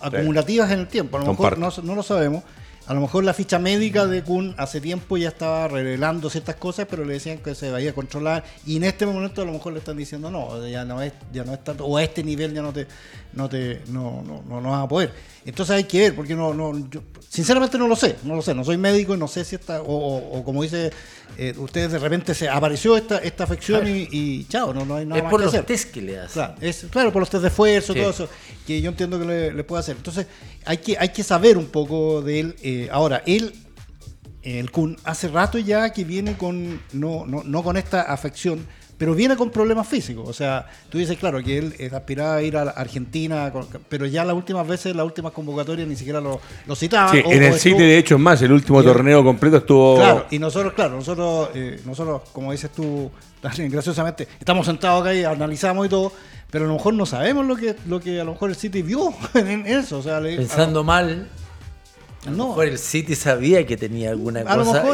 acumulativas en el tiempo. A lo mejor no, no, lo sabemos. A lo mejor la ficha médica de Kun hace tiempo ya estaba revelando ciertas cosas, pero le decían que se vaya a controlar. Y en este momento a lo mejor le están diciendo no, ya no es, ya no es tanto, o a este nivel ya no te, no te, no, no, no, vas a poder. Entonces hay que ver, porque no, no, yo, sinceramente no lo sé, no lo sé, no soy médico y no sé si está, o, como dice eh, ustedes de repente se apareció esta, esta afección y, chao, no, no hay nada es más por que los hacer. test que le hacen. Claro, es, claro, por los test de esfuerzo, todo eso, que yo entiendo que le, puede hacer. Entonces hay que, hay que saber un poco de él. Eh, ahora, él el Kun hace rato ya que viene con no, no, no con esta afección pero viene con problemas físicos. O sea, tú dices, claro, que él aspiraba a ir a Argentina, pero ya las últimas veces, las últimas convocatorias ni siquiera lo, lo citaban. Sí, en el City, de hecho, es más, el último torneo completo estuvo. Claro, y nosotros, claro, nosotros, eh, nosotros como dices tú, graciosamente, estamos sentados acá y analizamos y todo. Pero a lo mejor no sabemos lo que, lo que a lo mejor el City vio en, eso. O sea, Pensando mal, no. el City sabía que tenía alguna cosa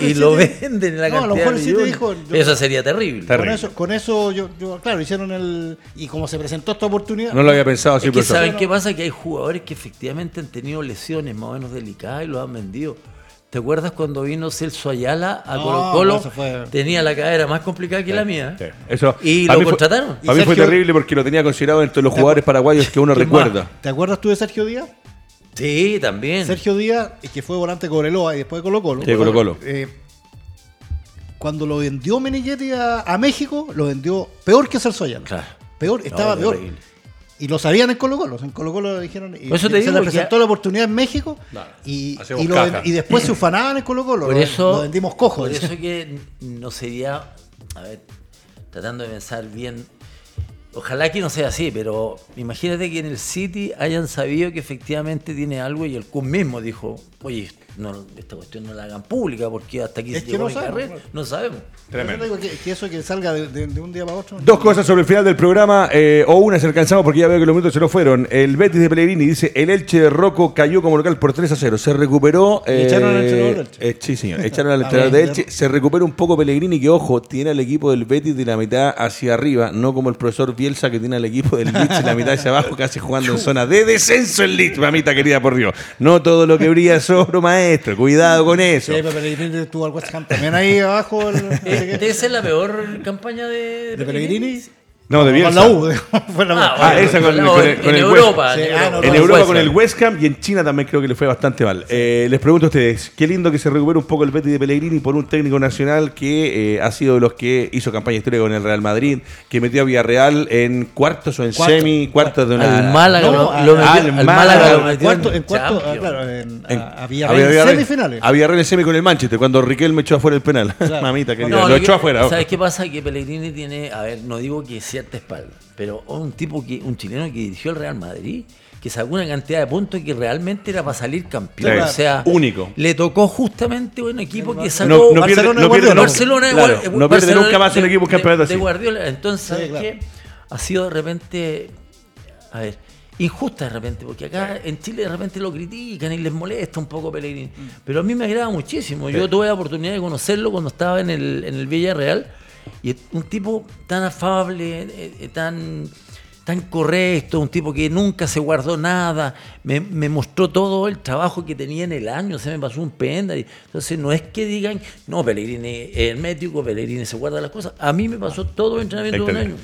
y, lo, venden en la no, a lo mejor el City dijo, Eso sería terrible. Con eso, con eso yo, claro, hicieron el... Y como se presentó esta oportunidad... No lo había pensado así. Es que ¿Saben qué pasa? Que hay jugadores que efectivamente han tenido lesiones más o menos delicadas y lo han vendido. ¿Te acuerdas cuando vino Celso Ayala a Colo Colo? Tenía la cadera más complicada que la mía. Eso, y lo contrataron. a mí fue terrible porque lo tenía considerado entre los jugadores paraguayos que uno recuerda. ¿Te acuerdas tú de Sergio Díaz? Sí, también. Sergio Díaz, que fue volante Cobreloa y después de Colo Colo. Sí, Colo Colo. Eh, cuando lo vendió Meneghetti a, México, lo vendió peor que Celso Ayala. Claro. Peor, estaba peor. Y lo sabían en Colo Colo. En Colo Colo dijeron. Y, se le presentó la oportunidad en México y, y, después se ufanaban en Colo Colo. Por eso, lo vendimos cojo. Por eso que no sería. A ver, tratando de pensar bien Ojalá que no sea así, pero imagínate que en el City hayan sabido que efectivamente tiene algo y el Kun mismo dijo, oye, no, esta cuestión no la hagan pública porque hasta aquí es se que no sabemos, carrera, no sabemos. Tremendo. Digo que, que, eso que salga de, de, de, un día para otro. Dos cosas sobre el final del programa, eh, o una se alcanzamos porque ya veo que los minutos se nos fueron. El Betis de Pellegrini dice, el Elche de Rocco cayó como local por 3 a 0. Se recuperó... Eh, echaron al entrenador del Elche. Eh, sí, señor. Echaron al entrenador de Elche. Se recupera un poco Pellegrini, que ojo, tiene al equipo del Betis de la mitad hacia arriba, no como el profesor Bielsa que tiene al equipo del Leeds de la mitad hacia abajo, casi jugando en zona de descenso el Leeds, mamita querida, por Dios. No todo lo que brilla es oro, maestro. Cuidado con eso. Sí, pero Pellegrini estuvo al West Ham también ahí abajo. El, Debe ser la peor campaña de, de Pellegrini. No, de Bielsa. Con la U. Fue la Ah, Ah, esa con, el, con en el Europa, West- en Sí, ah, Europa. no, en no, Europa West con el West Ham y en China también creo que le fue bastante mal. Eh, les pregunto a ustedes, qué lindo que se recupere un poco el Betis de Pellegrini por un técnico nacional que eh, ha sido de los que hizo campaña histórica con el Real Madrid, que metió a Villarreal en cuartos o en Cuarto. semi, cuartos de una... Al Málaga, No, lo, a- lo metió- al al Málaga, lo en metió cuarto, en en cuarto, Champions. claro, en, en- a, a Villarreal en semifinales. A Villarreal en semi con el Manchester, cuando Riquelme echó afuera el penal. Claro. Mamita querida, No, lo, echó afuera. ¿Sabes qué pasa? Que Pellegrini tiene, a ver, no digo que cierta espalda, pero un tipo que, un chileno que dirigió el Real Madrid, que sacó una cantidad de puntos que realmente era para salir campeón. O sea, Único. Le tocó justamente un equipo que sacó No, no pierde, Barcelona no pierde. Barcelona, Claro, igual- no pierde Barcelona nunca más un equipo en de- campeonato de. Guardiola. Entonces, Sí, ¿sabes claro. qué? Ha sido de repente, a ver, injusta de repente, porque acá en Chile de repente lo critican y les molesta un poco Pellegrini. Pero a mí me agrada muchísimo. Yo tuve la oportunidad de conocerlo cuando estaba en el, en el Villarreal y un tipo tan afable, eh, eh, tan tan correcto, un tipo que nunca se guardó nada, me, me mostró todo el trabajo que tenía en el año, se me pasó un pendrive. Entonces no es que digan, no, Pellegrini es hermético, Pellegrini se guarda las cosas. A mí me pasó todo el entrenamiento de un año.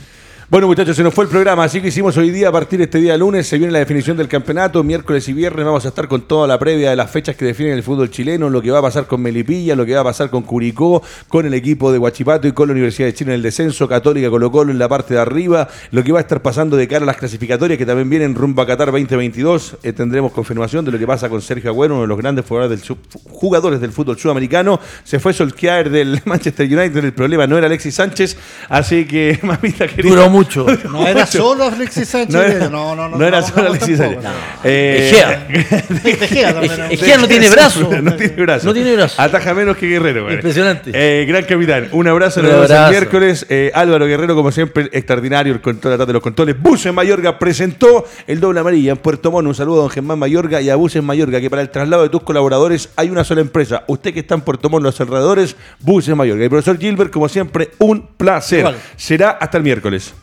Bueno, muchachos, se nos fue el programa, así que hicimos hoy día, a partir de este día lunes, se viene la definición del campeonato, miércoles y viernes vamos a estar con toda la previa de las fechas que definen el fútbol chileno, lo que va a pasar con Melipilla, lo que va a pasar con Curicó, con el equipo de Huachipato y con la Universidad de Chile en el descenso, Católica Colo Colo en la parte de arriba, lo que va a estar pasando de cara a las clasificatorias que también vienen rumbo a Qatar 2022, Eh, tendremos confirmación de lo que pasa con Sergio Agüero, uno de los grandes jugadores del, jugadores del fútbol sudamericano, se fue Solskjaer del Manchester United, el problema no era Alexis Sánchez, así que, mamita querida... mucho. No era solo Alexis Sánchez. No era, no, no, no, no era solo Alexis Sánchez. no. Eh, Egea no tiene brazo. no tiene brazo. No tiene brazo. Ataja menos que Guerrero. güey. Impresionante. Eh, gran capitán. Un abrazo. Nos vemos el miércoles. Eh, Álvaro Guerrero, como siempre, extraordinario. El control atrás de los controles. Buses Mayorga presentó el doble amarilla en Puerto Montt. Un saludo a don Germán Mayorga y a Buses Mayorga, que para el traslado de tus colaboradores hay una sola empresa. Usted que está en Puerto Montt, los alrededores, Buses Mayorga. Y profesor Gilbert, como siempre, un placer. Igual. Será hasta el miércoles.